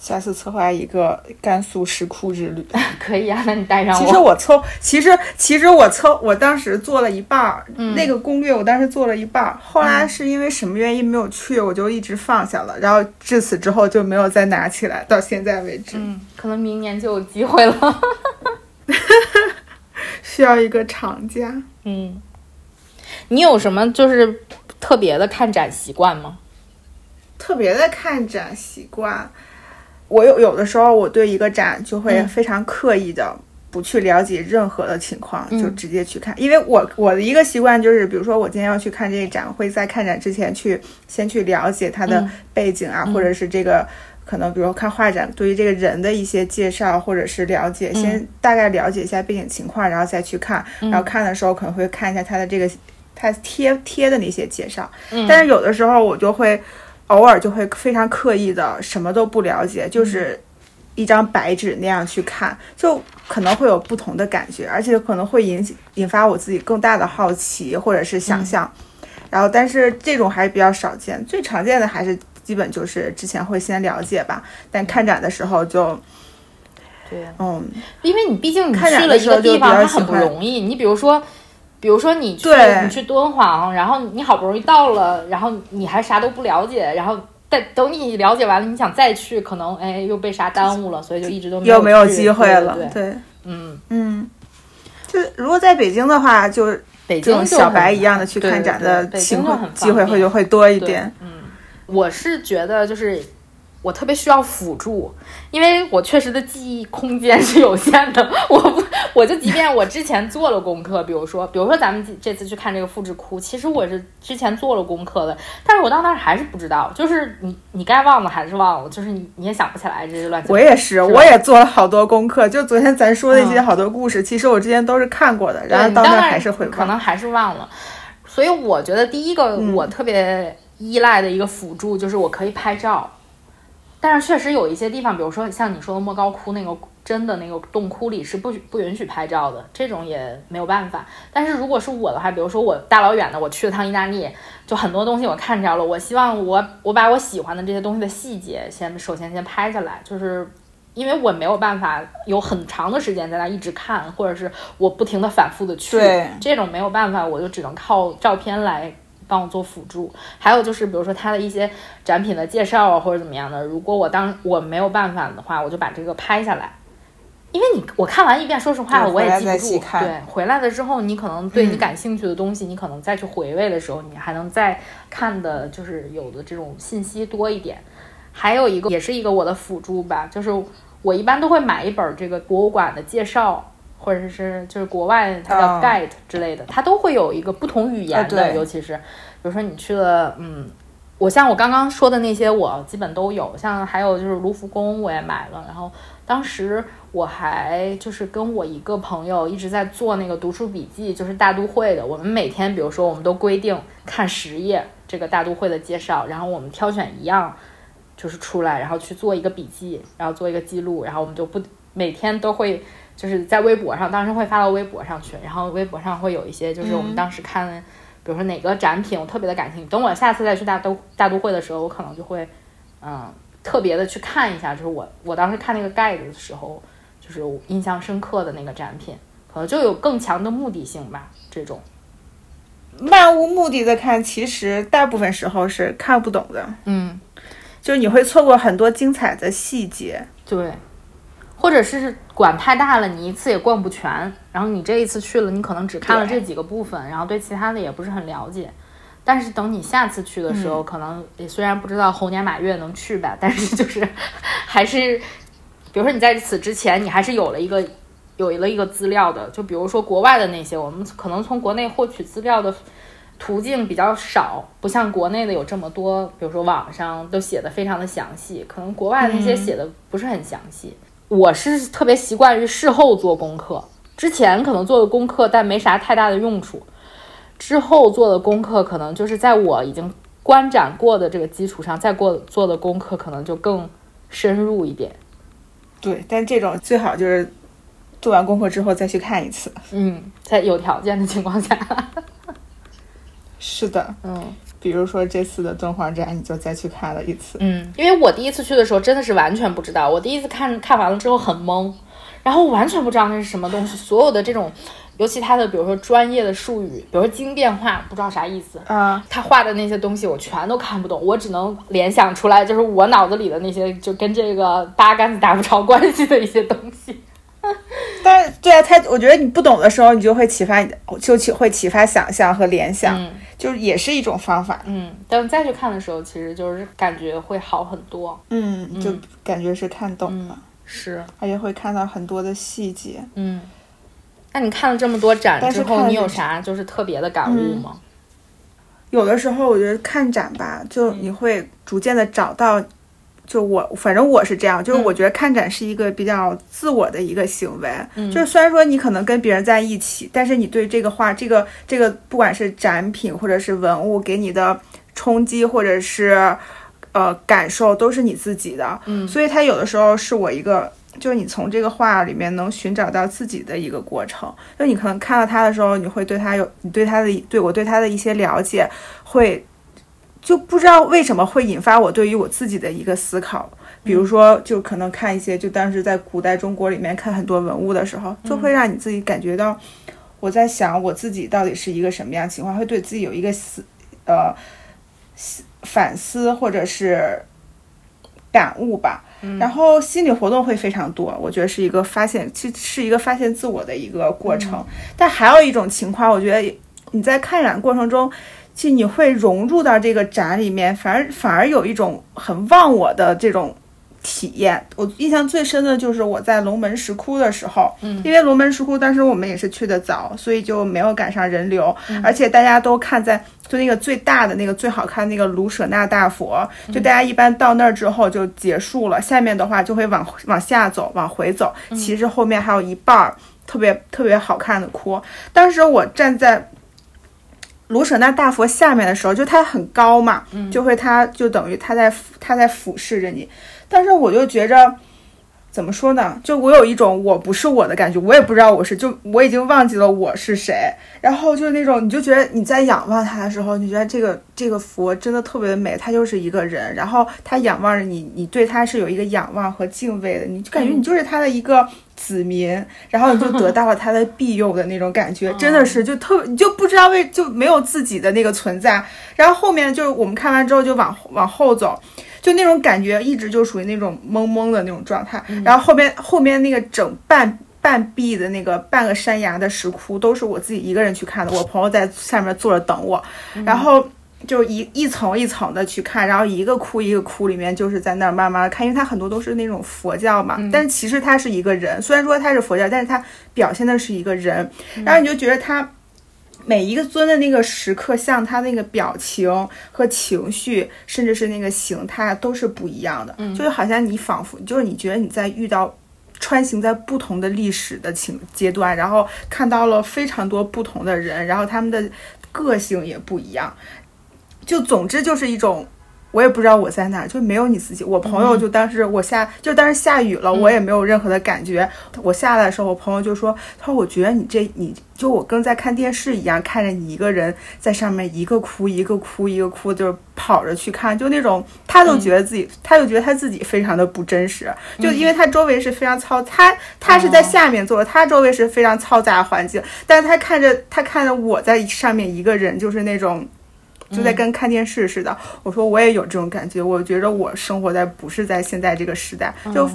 Speaker 3: 下次策划一个甘肃石窟之旅，
Speaker 2: 可以啊，那你带上我。
Speaker 3: 其实我策，其实其实我策，我当时做了一半儿，那个攻略我当时做了一半儿，后来是因为什么原因没有去，我就一直放下了，然后至此之后就没有再拿起来，到现在为止。
Speaker 2: 嗯，可能明年就有机会了，
Speaker 3: 需要一个长假。
Speaker 2: 嗯。你有什么就是特别的看展习惯吗？
Speaker 3: 特别的看展习惯，我有有的时候我对一个展就会非常刻意的不去了解任何的情况，就直接去看。因为我我的一个习惯就是，比如说我今天要去看这个展，会在看展之前去先去了解它的背景啊，或者是这个可能，比如看画展对于这个人的一些介绍或者是了解，先大概了解一下背景情况，然后再去看。然后看的时候可能会看一下它的这个它贴贴的那些介绍。但是有的时候我就会偶尔就会非常刻意的什么都不了解，就是。一张白纸那样去看，就可能会有不同的感觉，而且可能会引起引发我自己更大的好奇或者是想象。然后，但是这种还是比较少见，最常见的还是基本就是之前会先了解吧。但看展的时候就，
Speaker 2: 对，
Speaker 3: 嗯，
Speaker 2: 因为你毕竟你去了一个地方，它很不容易。你比如说，比如说你去你去敦煌，然后你好不容易到了，然后你还啥都不了解，然后。但等你了解完了，你想再去，可能哎又被啥耽误了，所以就一直都没
Speaker 3: 有没
Speaker 2: 有
Speaker 3: 机会了。对，
Speaker 2: 嗯
Speaker 3: 嗯，就如果在北京的话，就
Speaker 2: 北京
Speaker 3: 小白一样的去看展的机会机会会就会多一点。
Speaker 2: 嗯，我是觉得就是。我特别需要辅助，因为我确实的记忆空间是有限的。我不，我就即便我之前做了功课，比如说，比如说咱们这次去看这个复制库，其实我是之前做了功课的，但是我到那儿还是不知道，就是你你该忘了还是忘了，就是你你也想不起来这些乱七八糟。
Speaker 3: 我也是，我也做了好多功课，就昨天咱说的一些好多故事，其实我之前都是看过的，然后到那儿还是会
Speaker 2: 可能还是忘了。所以我觉得第一个我特别依赖的一个辅助就是我可以拍照。但是确实有一些地方，比如说像你说的莫高窟那个真的那个洞窟里是不不允许拍照的，这种也没有办法。但是如果是我的话，比如说我大老远的我去了趟意大利，就很多东西我看着了，我希望我我把我喜欢的这些东西的细节先首先先拍下来，就是因为我没有办法有很长的时间在那一直看，或者是我不停的反复的去，这种没有办法，我就只能靠照片来。帮我做辅助，还有就是，比如说他的一些展品的介绍啊，或者怎么样的。如果我当我没有办法的话，我就把这个拍下来。因为你我看完一遍，说实话我也记不住。对，回来了之后，你可能对你感兴趣的东西，你可能再去回味的时候，你还能再看的，就是有的这种信息多一点。还有一个，也是一个我的辅助吧，就是我一般都会买一本这个博物馆的介绍。或者是就是国外它叫 guide 之类的，它都会有一个不同语言的，尤其是比如说你去了，嗯，我像我刚刚说的那些，我基本都有。像还有就是卢浮宫，我也买了。然后当时我还就是跟我一个朋友一直在做那个读书笔记，就是大都会的。我们每天，比如说我们都规定看十页这个大都会的介绍，然后我们挑选一样就是出来，然后去做一个笔记，然后做一个记录，然后我们就不每天都会。就是在微博上，当时会发到微博上去，然后微博上会有一些，就是我们当时看，比如说哪个展品我特别的感兴趣，等我下次再去大都大都会的时候，我可能就会，嗯，特别的去看一下，就是我我当时看那个盖子的时候，就是印象深刻的那个展品，可能就有更强的目的性吧。这种
Speaker 3: 漫无目的的看，其实大部分时候是看不懂的。
Speaker 2: 嗯，
Speaker 3: 就是你会错过很多精彩的细节。
Speaker 2: 对。或者是馆太大了，你一次也逛不全。然后你这一次去了，你可能只看了这几个部分，然后对其他的也不是很了解。但是等你下次去的时候，可能也虽然不知道猴年马月能去吧，但是就是还是，比如说你在此之前，你还是有了一个有了一个资料的。就比如说国外的那些，我们可能从国内获取资料的途径比较少，不像国内的有这么多。比如说网上都写的非常的详细，可能国外的那些写的不是很详细。我是特别习惯于事后做功课，之前可能做的功课，但没啥太大的用处。之后做的功课，可能就是在我已经观展过的这个基础上，再过做的功课，可能就更深入一点。
Speaker 3: 对，但这种最好就是做完功课之后再去看一次。
Speaker 2: 嗯，在有条件的情况下。
Speaker 3: 是的，
Speaker 2: 嗯。
Speaker 3: 比如说这次的敦煌展，你就再去看了一次。
Speaker 2: 嗯，因为我第一次去的时候真的是完全不知道，我第一次看看完了之后很懵，然后完全不知道那是什么东西，所有的这种，尤其他的比如说专业的术语，比如说经变化，不知道啥意思
Speaker 3: 嗯，
Speaker 2: 他画的那些东西我全都看不懂，我只能联想出来就是我脑子里的那些就跟这个八竿子打不着关系的一些东西。
Speaker 3: 但是对啊，他我觉得你不懂的时候，你就会启发，就启会启发想象和联想。就是也是一种方法，
Speaker 2: 嗯，等再去看的时候，其实就是感觉会好很多，
Speaker 3: 嗯，就感觉是看懂了。
Speaker 2: 是，
Speaker 3: 而且会看到很多的细节。
Speaker 2: 嗯，那你看了这么多展之后，你有啥就是特别的感悟吗？
Speaker 3: 有的时候我觉得看展吧，就你会逐渐的找到。就我，反正我是这样，就是我觉得看展是一个比较自我的一个行为。
Speaker 2: 嗯，
Speaker 3: 就是虽然说你可能跟别人在一起，但是你对这个画、这个这个，不管是展品或者是文物给你的冲击或者是呃感受，都是你自己的。
Speaker 2: 嗯，
Speaker 3: 所以它有的时候是我一个，就是你从这个画里面能寻找到自己的一个过程。就你可能看到他的时候，你会对他有你对他的对我对他的一些了解会。就不知道为什么会引发我对于我自己的一个思考，比如说，就可能看一些，就当时在古代中国里面看很多文物的时候，就会让你自己感觉到，我在想我自己到底是一个什么样情况，会对自己有一个思，呃，反思或者是感悟吧。然后心理活动会非常多，我觉得是一个发现，其实是一个发现自我的一个过程。但还有一种情况，我觉得你在看展过程中。其实你会融入到这个展里面，反而反而有一种很忘我的这种体验。我印象最深的就是我在龙门石窟的时候，
Speaker 2: 嗯，
Speaker 3: 因为龙门石窟当时我们也是去的早，所以就没有赶上人流，而且大家都看在就那个最大的那个最好看那个卢舍那大佛，就大家一般到那儿之后就结束了，下面的话就会往往下走，往回走，其实后面还有一半儿特别特别好看的窟。当时我站在。卢舍那大佛下面的时候，就它很高嘛，就会它就等于它在它在俯视着你，但是我就觉着。怎么说呢？就我有一种我不是我的感觉，我也不知道我是，就我已经忘记了我是谁。然后就是那种，你就觉得你在仰望他的时候，你觉得这个这个佛真的特别的美，他就是一个人，然后他仰望着你，你对他是有一个仰望和敬畏的，你就感觉你就是他的一个子民，然后你就得到了他的庇佑的那种感觉，真的是就特你就不知道为就没有自己的那个存在。然后后面就是我们看完之后就往往后走。就那种感觉，一直就属于那种懵懵的那种状态。然后后面后面那个整半半壁的那个半个山崖的石窟，都是我自己一个人去看的。我朋友在下面坐着等我，然后就一一层一层的去看，然后一个窟一个窟里面就是在那儿慢慢看，因为它很多都是那种佛教嘛。但是其实他是一个人，虽然说他是佛教，但是他表现的是一个人。然后你就觉得他。每一个尊的那个时刻，像他那个表情和情绪，甚至是那个形态，都是不一样的。嗯，就是好像你仿佛，就是你觉得你在遇到穿行在不同的历史的情阶段，然后看到了非常多不同的人，然后他们的个性也不一样。就总之就是一种。我也不知道我在哪，就没有你自己。我朋友就当时我下，就当时下雨了，我也没有任何的感觉。我下来的时候，我朋友就说：“他说我觉得你这，你就我跟在看电视一样，看着你一个人在上面一个哭一个哭一个哭，就是跑着去看，就那种他都觉得自己，他就觉得他自己非常的不真实，就因为他周围是非常嘈，他他是在下面坐，他周围是非常嘈杂环境，但是他看着他看着我在上面一个人，就是那种。”就在跟看电视似的，我说我也有这种感觉，我觉得我生活在不是在现在这个时代，就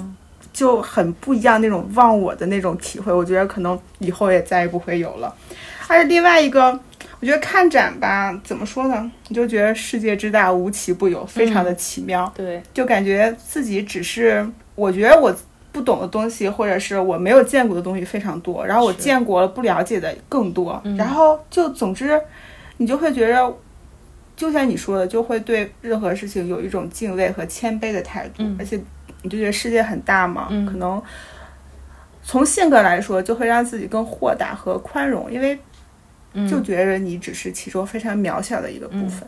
Speaker 3: 就很不一样那种忘我的那种体会，我觉得可能以后也再也不会有了。而且另外一个，我觉得看展吧，怎么说呢？你就觉得世界之大无奇不有，非常的奇妙。
Speaker 2: 对，
Speaker 3: 就感觉自己只是，我觉得我不懂的东西，或者是我没有见过的东西非常多，然后我见过了不了解的更多，然后就总之，你就会觉得。就像你说的，就会对任何事情有一种敬畏和谦卑的态度，而且你就觉得世界很大嘛，可能从性格来说，就会让自己更豁达和宽容，因为就觉得你只是其中非常渺小的一个部分，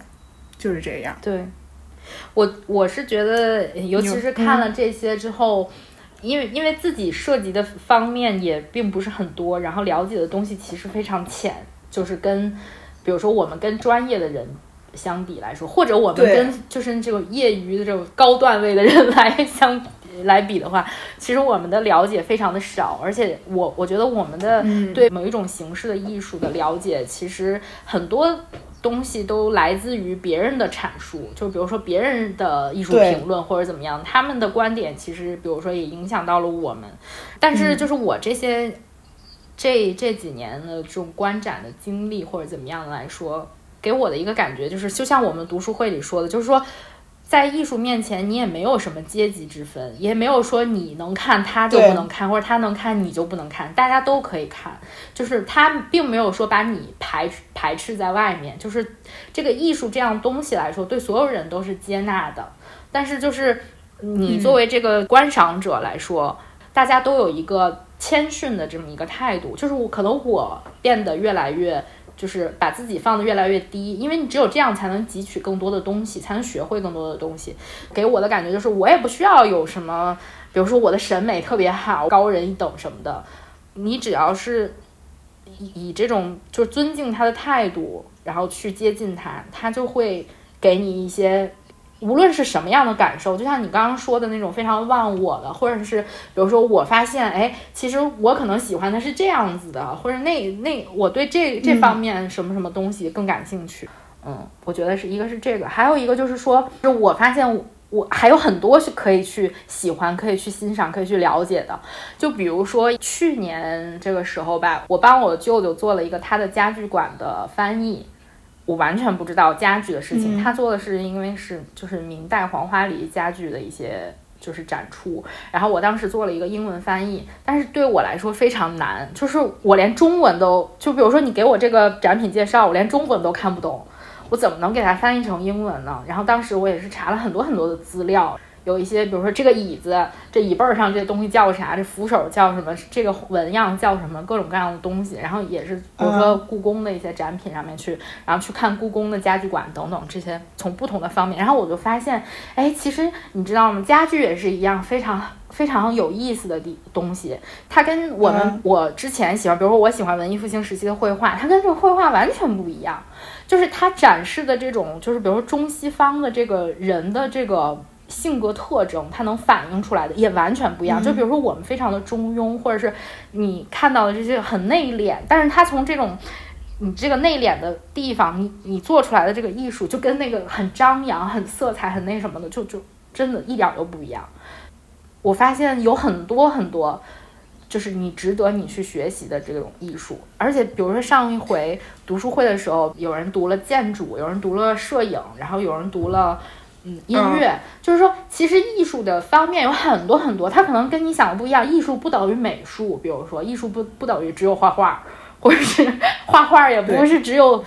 Speaker 3: 就是这样。
Speaker 2: 对，我我是觉得，尤其是看了这些之后，因为因为自己涉及的方面也并不是很多，然后了解的东西其实非常浅，就是跟比如说我们跟专业的人。相比来说，或者我们跟就是这种业余的这种高段位的人 来相来比的话，其实我们的了解非常的少，而且我我觉得我们的对某一种形式的艺术的了解，其实很多东西都来自于别人的阐述，就比如说别人的艺术评论或者怎么样，他们的观点其实比如说也影响到了我们，但是就是我这些这这几年的这种观展的经历或者怎么样来说。给我的一个感觉就是，就像我们读书会里说的，就是说，在艺术面前，你也没有什么阶级之分，也没有说你能看他就不能看，或者他能看你就不能看，大家都可以看。就是他并没有说把你排排斥在外面。就是这个艺术这样东西来说，对所有人都是接纳的。但是就是你作为这个观赏者来说，大家都有一个谦逊的这么一个态度。就是我可能我变得越来越。就是把自己放得越来越低，因为你只有这样才能汲取更多的东西，才能学会更多的东西。给我的感觉就是，我也不需要有什么，比如说我的审美特别好，高人一等什么的。你只要是以这种就是尊敬他的态度，然后去接近他，他就会给你一些。无论是什么样的感受，就像你刚刚说的那种非常忘我的，或者是比如说我发现，哎，其实我可能喜欢的是这样子的，或者那那我对这这方面什么什么东西更感兴趣。嗯，我觉得是一个是这个，还有一个就是说，就我发现我还有很多是可以去喜欢、可以去欣赏、可以去了解的。就比如说去年这个时候吧，我帮我舅舅做了一个他的家具馆的翻译。我完全不知道家具的事情，他做的是因为是就是明代黄花梨家具的一些就是展出，然后我当时做了一个英文翻译，但是对我来说非常难，就是我连中文都就比如说你给我这个展品介绍，我连中文都看不懂，我怎么能给它翻译成英文呢？然后当时我也是查了很多很多的资料。有一些，比如说这个椅子，这椅背儿上这东西叫啥？这扶手叫什么？这个纹样叫什么？各种各样的东西，然后也是，比如说故宫的一些展品上面去，然后去看故宫的家具馆等等这些，从不同的方面，然后我就发现，哎，其实你知道吗？家具也是一样非常非常有意思的地东西。它跟我们我之前喜欢，比如说我喜欢文艺复兴时期的绘画，它跟这个绘画完全不一样，就是它展示的这种，就是比如说中西方的这个人的这个。性格特征，它能反映出来的也完全不一样。就比如说，我们非常的中庸，或者是你看到的这些很内敛，但是他从这种你这个内敛的地方，你你做出来的这个艺术，就跟那个很张扬、很色彩、很那什么的，就就真的一点都不一样。我发现有很多很多，就是你值得你去学习的这种艺术。而且，比如说上一回读书会的时候，有人读了建筑，有人读了摄影，然后有人读了。嗯，音乐就是说，其实艺术的方面有很多很多，它可能跟你想的不一样。艺术不等于美术，比如说，艺术不不等于只有画画，或者是画画也不是只有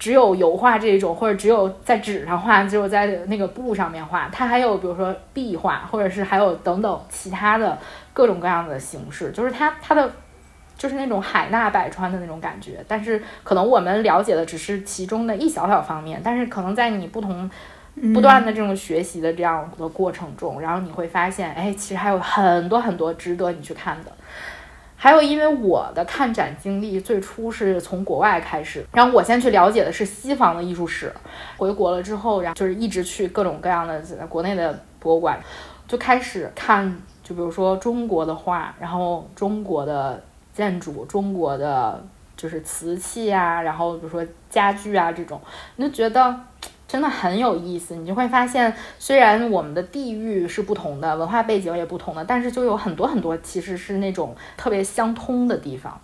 Speaker 2: 只有油画这种，或者只有在纸上画，只有在那个布上面画。它还有比如说壁画，或者是还有等等其他的各种各样的形式，就是它它的就是那种海纳百川的那种感觉。但是可能我们了解的只是其中的一小小方面，但是可能在你不同。不断的这种学习的这样的过程中，然后你会发现，哎，其实还有很多很多值得你去看的。还有，因为我的看展经历最初是从国外开始，然后我先去了解的是西方的艺术史。回国了之后，然后就是一直去各种各样的国内的博物馆，就开始看，就比如说中国的画，然后中国的建筑，中国的就是瓷器啊，然后比如说家具啊这种，你就觉得。真的很有意思，你就会发现，虽然我们的地域是不同的，文化背景也不同的，但是就有很多很多其实是那种特别相通的地方，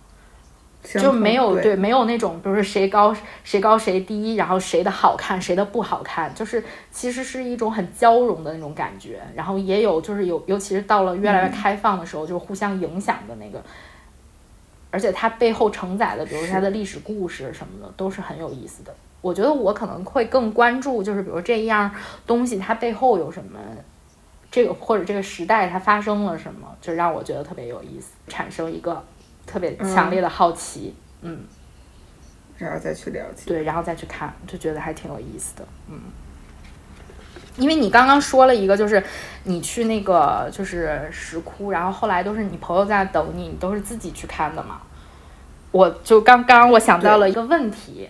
Speaker 2: 就没有对没有那种，比如说谁高谁高谁低，然后谁的好看谁的不好看，就是其实是一种很交融的那种感觉。然后也有就是有，尤其是到了越来越开放的时候，就互相影响的那个，而且它背后承载的，比如它的历史故事什么的，都是很有意思的。我觉得我可能会更关注，就是比如这一样东西它背后有什么，这个或者这个时代它发生了什么，就让我觉得特别有意思，产生一个特别强烈的好奇，嗯，
Speaker 3: 然后再去了解，
Speaker 2: 对，然后再去看，就觉得还挺有意思的，嗯，因为你刚刚说了一个，就是你去那个就是石窟，然后后来都是你朋友在等你，你都是自己去看的嘛，我就刚刚我想到了一个问题。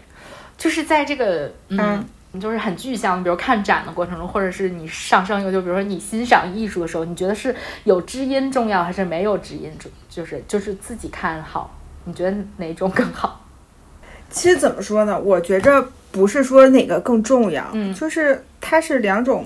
Speaker 2: 就是在这个，嗯，就是很具象，比如看展的过程中，或者是你上升一个，就比如说你欣赏艺术的时候，你觉得是有知音重要，还是没有知音重？就是就是自己看好，你觉得哪种更好？
Speaker 3: 其实怎么说呢？我觉着不是说哪个更重要，嗯，就是它是两种，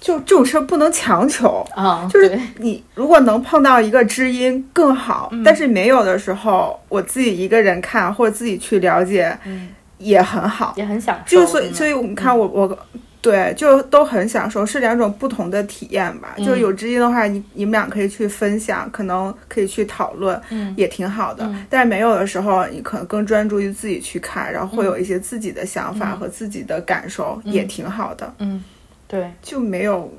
Speaker 3: 就这种事儿不能强求
Speaker 2: 啊。
Speaker 3: 就是你如果能碰到一个知音更好，但是没有的时候，我自己一个人看或者自己去了解，
Speaker 2: 嗯。
Speaker 3: 也很好，
Speaker 2: 也很享
Speaker 3: 受。就所以，所以我们看我我对，就都很享受，是两种不同的体验吧。
Speaker 2: 嗯
Speaker 3: 就有知音的话，你你们俩可以去分享，可能可以去讨论，
Speaker 2: 嗯
Speaker 3: 也挺好的。
Speaker 2: 嗯
Speaker 3: 但是没有的时候，你可能更专注于自己去看，然后会有一些自己的想法
Speaker 2: 嗯
Speaker 3: 和自己的感受，也挺好的。
Speaker 2: 嗯，对，
Speaker 3: 就没有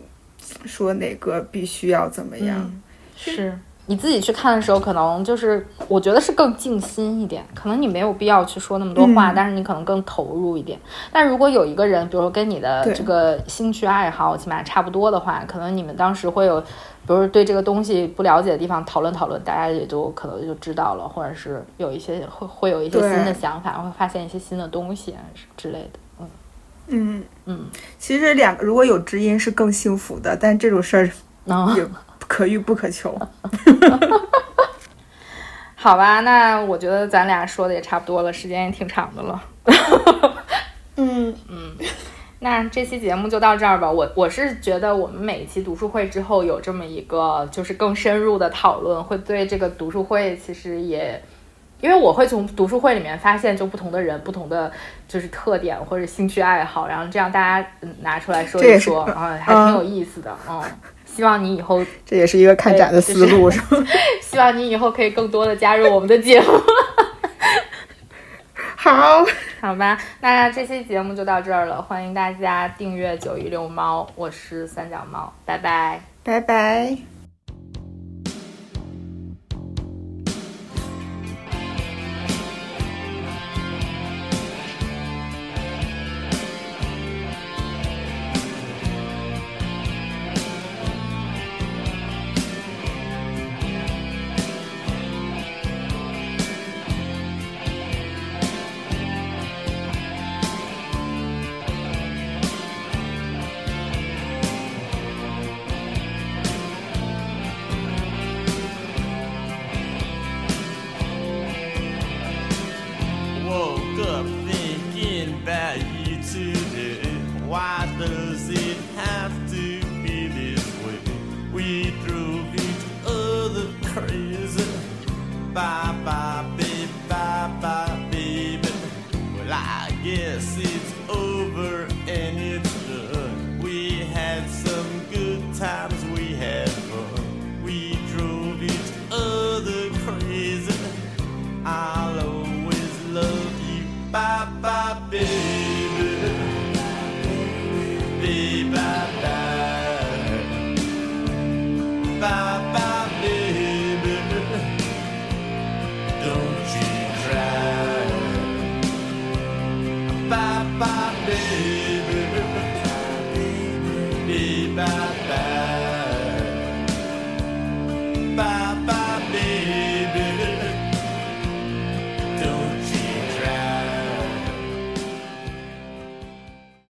Speaker 3: 说哪个必须要怎么样。
Speaker 2: 嗯是你自己去看的时候，可能就是我觉得是更静心一点，可能你没有必要去说那么多话，
Speaker 3: 嗯。
Speaker 2: 但是你可能更投入一点。但如果有一个人，比如说跟你的这个兴趣爱好起码差不多的话，可能你们当时会有，比如对这个东西不了解的地方讨论讨论，大家也就可能就知道了，或者是有一些会会有一些新的想法，会发现一些新的东西啊之类的。嗯。
Speaker 3: 嗯。
Speaker 2: 嗯，
Speaker 3: 其实两个如果有知音是更幸福的，但这种事儿也可遇不可求。
Speaker 2: 好吧，那我觉得咱俩说的也差不多了，时间也挺长的了。
Speaker 3: 嗯嗯，
Speaker 2: 那这期节目就到这儿吧。我我是觉得我们每一期读书会之后有这么一个就是更深入的讨论，会对这个读书会其实也，因为我会从读书会里面发现就不同的人、不同的就是特点或者兴趣爱好，然后这样大家嗯拿出来说一说，啊，还挺有意思的。嗯，希望你以后，
Speaker 3: 这也是一个看展的思路，是吧？
Speaker 2: 希望你以后可以更多的加入我们的节目。
Speaker 3: 好，
Speaker 2: 好吧，那这期节目就到这儿了，欢迎大家订阅九一六猫，我是三脚猫，拜拜。
Speaker 3: 拜拜。